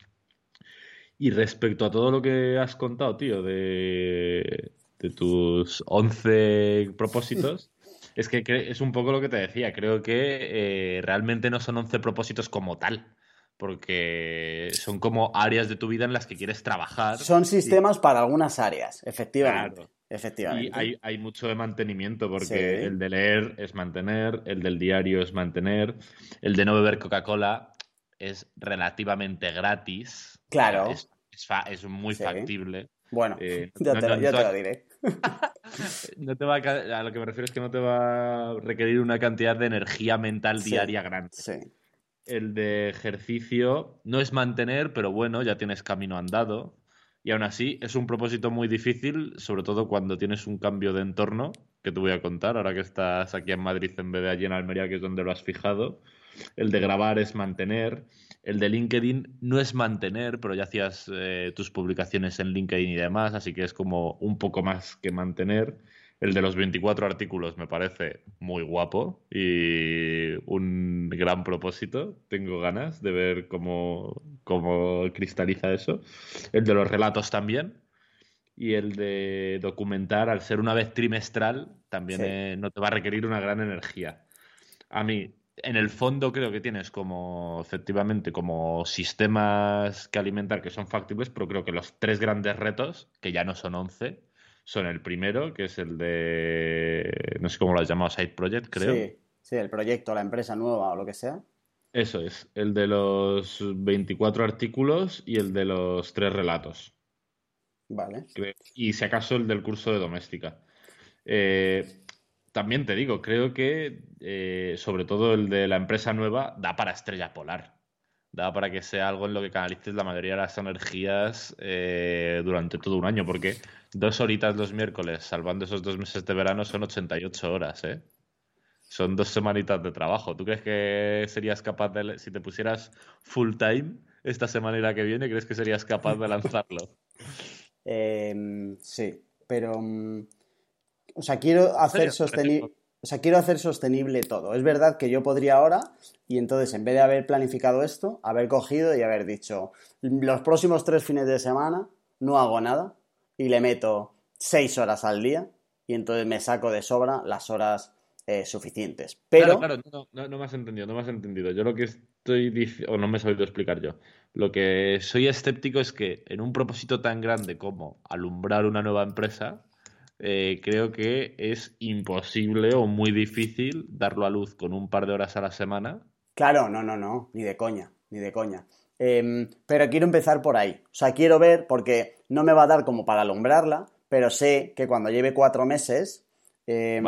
B: Y respecto a todo lo que has contado, tío, de, de tus 11 propósitos, es que es un poco lo que te decía, creo que eh, realmente no son 11 propósitos como tal porque son como áreas de tu vida en las que quieres trabajar.
A: Son sistemas para algunas áreas, efectivamente. Efectivamente.
B: Y hay, mucho de mantenimiento, porque el de leer es mantener, el del diario es mantener, el de no beber Coca-Cola es relativamente gratis.
A: Claro.
B: Es, muy factible.
A: Bueno, eh, ya, te, lo diré.
B: no te va a, a, lo que me refiero es que no te va a requerir una cantidad de energía mental diaria grande.
A: Sí
B: el de ejercicio no es mantener, pero bueno, ya tienes camino andado. Y aún así es un propósito muy difícil, sobre todo cuando tienes un cambio de entorno, que te voy a contar, ahora que estás aquí en Madrid en vez de allí en Almería, que es donde lo has fijado. El de grabar es mantener. El de LinkedIn no es mantener, pero ya hacías eh, tus publicaciones en LinkedIn y demás, así que es como un poco más que mantener. El de los 24 artículos me parece muy guapo y un gran propósito. Tengo ganas de ver cómo, cristaliza eso. El de los relatos también. Y el de documentar, al ser una vez trimestral, también eh, no te va a requerir una gran energía. A mí, en el fondo creo que tienes como, efectivamente, como sistemas que alimentar que son factibles, pero creo que los tres grandes retos, que ya no son 11, son el primero, que es el de, no sé cómo lo has llamado, Side Project, creo.
A: Sí, sí, el proyecto, la empresa nueva o lo que sea.
B: Eso es, el de los 24 artículos y el de los tres relatos.
A: Vale.
B: Y si acaso el del curso de doméstica. Eh, también te digo, creo que eh, sobre todo el de la empresa nueva da para estrella polar. Da para que sea algo en lo que canalices la mayoría de las energías eh, durante todo un año, porque dos horitas los miércoles, salvando esos dos meses de verano, son 88 horas, ¿eh? Son dos semanitas de trabajo. ¿Tú crees que serías capaz de, si te pusieras full time esta semana y la que viene, crees que serías capaz de lanzarlo?
A: Em, sí, pero. Mm, o sea, quiero hacer sostenible. O sea, quiero hacer sostenible todo. Es verdad que yo podría ahora, y entonces en vez de haber planificado esto, haber cogido y haber dicho, los próximos tres fines de semana no hago nada y le meto seis horas al día y entonces me saco de sobra las horas eh, suficientes. Pero...
B: Claro, claro, no, no, me has entendido, no me has entendido. Yo lo que estoy diciendo, o no me he sabido explicar yo, lo que soy escéptico es que en un propósito tan grande como alumbrar una nueva empresa, eh, creo que es imposible o muy difícil darlo a luz con un par de horas a la semana.
A: Claro, no, no, no, ni de coña, ni de coña. Em, pero quiero empezar por ahí. O sea, quiero ver, porque no me va a dar como para alumbrarla, pero sé que cuando lleve cuatro meses, eh,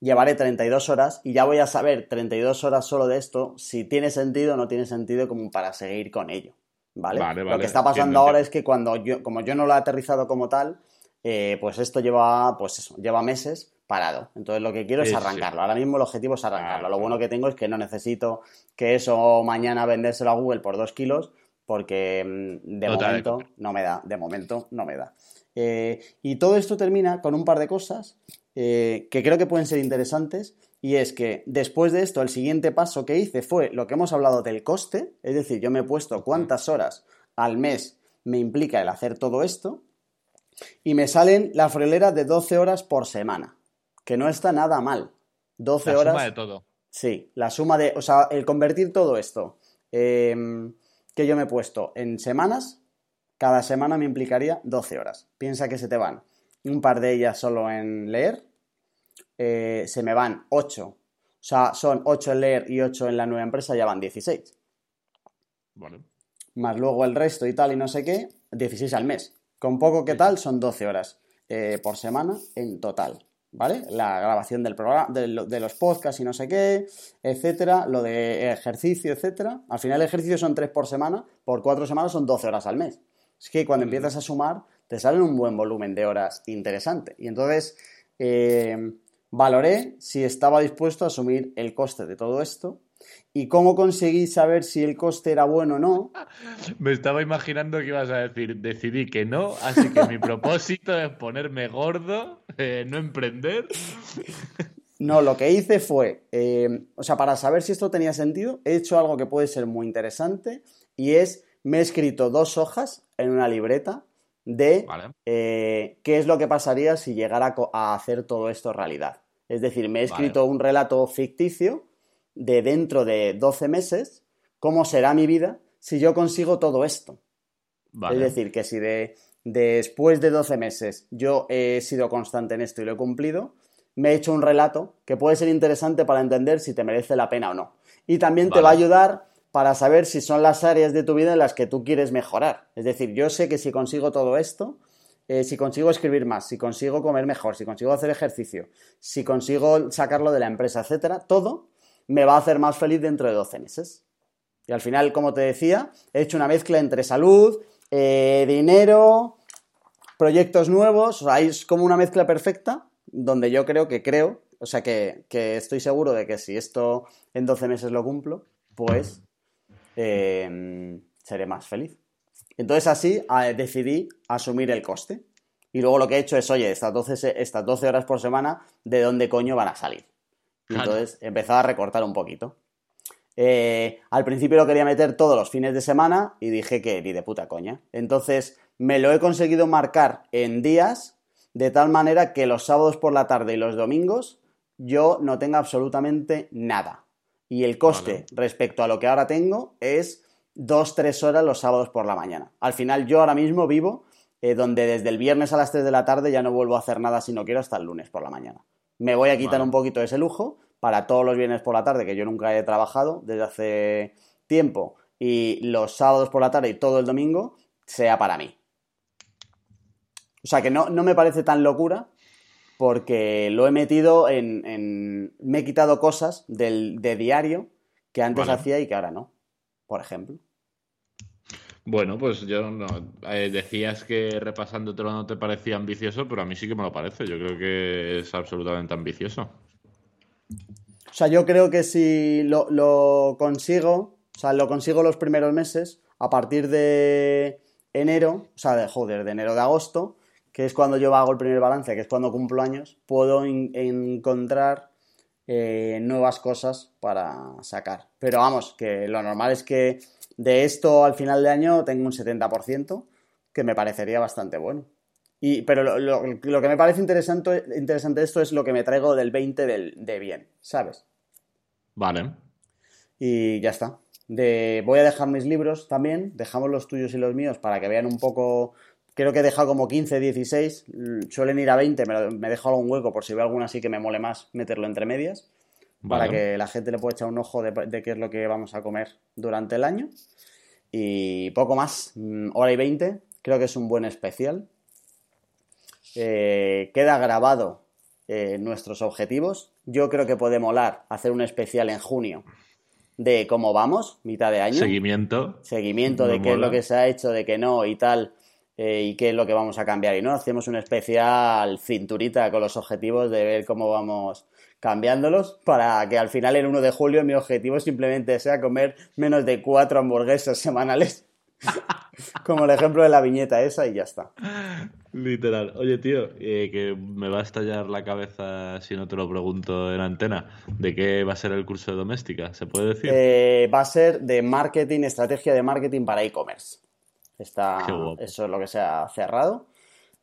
A: llevaré 32 horas y ya voy a saber 32 horas solo de esto si tiene sentido o no tiene sentido como para seguir con ello. ¿Vale? lo que está pasando ahora es que cuando yo, como yo no lo he aterrizado como tal, eh, pues esto lleva, pues eso, lleva meses parado. Entonces lo que quiero es arrancarlo. Ahora mismo el objetivo es arrancarlo. lo bueno que tengo es que no necesito que eso mañana vendérselo a Google por dos kilos, porque mm, de momento no me da. De momento no me da. Eh, y todo esto termina con un par de cosas eh, que creo que pueden ser interesantes. Y es que después de esto, el siguiente paso que hice fue lo que hemos hablado del coste. Es decir, yo me he puesto cuántas horas al mes me implica el hacer todo esto. Y me salen la friolera de 12 horas por semana. Que no está nada mal. 12 horas. La
B: suma de todo.
A: Sí, la suma de. O sea, el convertir todo esto em, que yo me he puesto en semanas, cada semana me implicaría 12 horas. Piensa que se te van un par de ellas solo en leer, eh, se me van 8. O sea, son 8 en leer y 8 en la nueva empresa, ya van 16.
B: Vale.
A: Más luego el resto y tal y no sé qué, 16 al mes. Con poco que tal, son 12 horas eh, por semana en total. ¿Vale? La grabación del programa, de, los podcasts y no sé qué, etcétera, lo de ejercicio, etcétera. Al final el ejercicio son 3 por semana, por 4 semanas son 12 horas al mes. Es que cuando empiezas a sumar, te salen un buen volumen de horas interesante. Y entonces eh, valoré si estaba dispuesto a asumir el coste de todo esto ¿Y cómo conseguí saber si el coste era bueno o no?
B: Me estaba imaginando que ibas a decir, decidí que no, así que mi propósito es ponerme gordo, eh, no emprender.
A: No, lo que hice fue, eh, o sea, para saber si esto tenía sentido, he hecho algo que puede ser muy interesante y es, me he escrito dos hojas en una libreta de eh, qué es lo que pasaría si llegara a hacer todo esto realidad. Es decir, me he escrito un relato ficticio de dentro de 12 meses, cómo será mi vida si yo consigo todo esto. Es decir, que si de, después de 12 meses yo he sido constante en esto y lo he cumplido, me he hecho un relato que puede ser interesante para entender si te merece la pena o no. Y también te va a ayudar para saber si son las áreas de tu vida en las que tú quieres mejorar. Es decir, yo sé que si consigo todo esto, eh, si consigo escribir más, si consigo comer mejor, si consigo hacer ejercicio, si consigo sacarlo de la empresa, etcétera, todo me va a hacer más feliz dentro de 12 meses. Y al final, como te decía, he hecho una mezcla entre salud, eh, dinero, proyectos nuevos, o sea, es como una mezcla perfecta donde yo creo que creo, o sea, que, que estoy seguro de que si esto en 12 meses lo cumplo, pues Em, seré más feliz. Entonces así decidí asumir el coste. Y luego lo que he hecho es, oye, estas 12, estas 12 horas por semana, ¿de dónde coño van a salir? Entonces he empezado a recortar un poquito. Eh, al principio lo quería meter todos los fines de semana y dije que ni de puta coña. Entonces me lo he conseguido marcar en días de tal manera que los sábados por la tarde y los domingos yo no tenga absolutamente nada y el coste respecto a lo que ahora tengo es dos, tres horas los sábados por la mañana. Al final yo ahora mismo vivo eh, donde desde el viernes a las 3 de la tarde ya no vuelvo a hacer nada si no quiero hasta el lunes por la mañana. Me voy a quitar un poquito ese lujo para todos los viernes por la tarde, que yo nunca he trabajado desde hace tiempo, y los sábados por la tarde y todo el domingo, sea para mí. O sea que no, no me parece tan locura porque lo he metido en... me he quitado cosas del, de diario que antes hacía y que ahora no, por ejemplo.
B: Bueno, pues yo no. Eh, decías que repasándotelo no te parecía ambicioso, pero a mí sí que me lo parece. Yo creo que es absolutamente ambicioso.
A: O sea, yo creo que si lo, consigo, o sea, lo consigo los primeros meses, a partir de enero, o sea, de, joder, de enero de agosto, que es cuando yo hago el primer balance, que es cuando cumplo años, puedo encontrar eh, nuevas cosas para sacar. Pero vamos, que lo normal es que de esto al final de año tengo un 70%, que me parecería bastante bueno. Y, pero lo, que me parece interesante, interesante esto es lo que me traigo del 20 de bien, ¿sabes?
B: Vale.
A: Y ya está. De, voy a dejar mis libros también, dejamos los tuyos y los míos para que vean un poco Creo que he dejado como 15, 16. Suelen ir a 20, me, me dejo algún hueco por si veo alguna así que me mole más meterlo entre medias. Para que la gente le pueda echar un ojo de, qué es lo que vamos a comer durante el año. Y poco más, mm, hora y 20. Creo que es un buen especial. Eh, queda grabado eh, nuestros objetivos. Yo creo que puede molar hacer un especial en junio de cómo vamos, mitad de año.
B: Seguimiento.
A: Seguimiento de qué es lo que se ha hecho, de qué no y tal. Eh, y qué es lo que vamos a cambiar. Y no, hacemos una especial cinturita con los objetivos de ver cómo vamos cambiándolos para que al final el 1 de julio mi objetivo simplemente sea comer menos de cuatro hamburguesas semanales. Como el ejemplo de la viñeta esa y ya está.
B: Literal. Oye, tío, eh, que me va a estallar la cabeza si no te lo pregunto en antena. ¿De qué va a ser el curso de doméstica? ¿Se puede decir?
A: Eh, va a ser de marketing, estrategia de marketing para e-commerce. Está, eso es lo que se ha cerrado.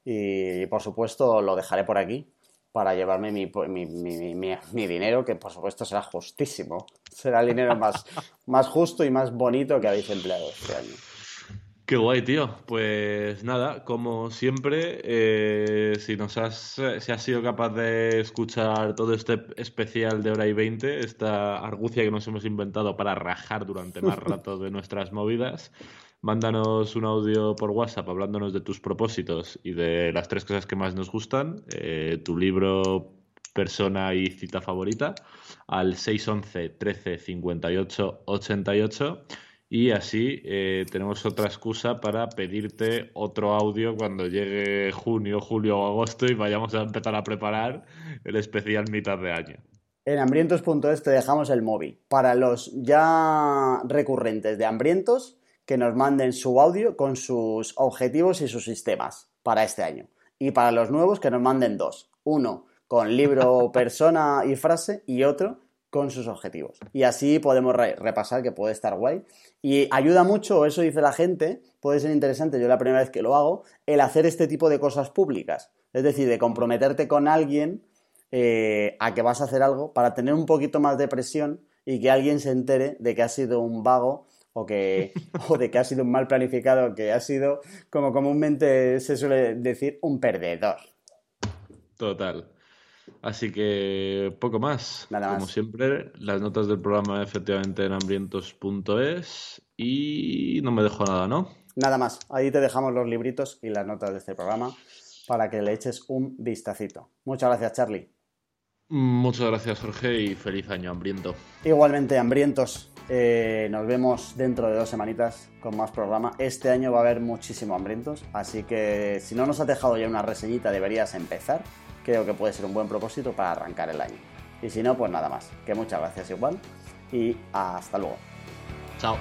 A: Y por supuesto lo dejaré por aquí para llevarme mi, mi, dinero, que por supuesto será justísimo. Será el dinero más, más justo y más bonito que habéis empleado este año.
B: Qué guay, tío. Pues nada, como siempre, eh, si nos has, si has sido capaz de escuchar todo este especial de hora y veinte, esta argucia que nos hemos inventado para rajar durante más rato de nuestras movidas, Mándanos un audio por WhatsApp hablándonos de tus propósitos y de las tres cosas que más nos gustan, eh, tu libro, persona y cita favorita, al 611 13 58 88 y así eh, tenemos otra excusa para pedirte otro audio cuando llegue junio, julio o agosto y vayamos a empezar a preparar el especial mitad de año.
A: En hambrientos.es te dejamos el móvil. Para los ya recurrentes de hambrientos, que nos manden su audio con sus objetivos y sus sistemas para este año. Y para los nuevos que nos manden dos. Uno con libro, persona y frase y otro con sus objetivos. Y así podemos repasar que puede estar guay. Y ayuda mucho, eso dice la gente, puede ser interesante, yo la primera vez que lo hago, el hacer este tipo de cosas públicas. Es decir, de comprometerte con alguien eh, a que vas a hacer algo para tener un poquito más de presión y que alguien se entere de que has sido un vago o, que, o de que ha sido un mal planificado, que ha sido, como comúnmente se suele decir, un perdedor.
B: Total. Así que poco más.
A: Nada
B: Como siempre, las notas del programa efectivamente en hambrientos.es y no me dejo nada, ¿no?
A: Nada más. Ahí te dejamos los libritos y las notas de este programa para que le eches un vistacito. Muchas gracias, Charlie.
B: Muchas gracias, Jorge, y feliz año, hambriento.
A: Igualmente, hambrientos. Eh, nos vemos dentro de dos semanitas con más programa. Este año va a haber muchísimo hambrientos, así que si no nos ha dejado ya una reseñita deberías empezar. Creo que puede ser un buen propósito para arrancar el año. Y si no, pues nada más. Que muchas gracias igual y hasta luego.
B: Chao.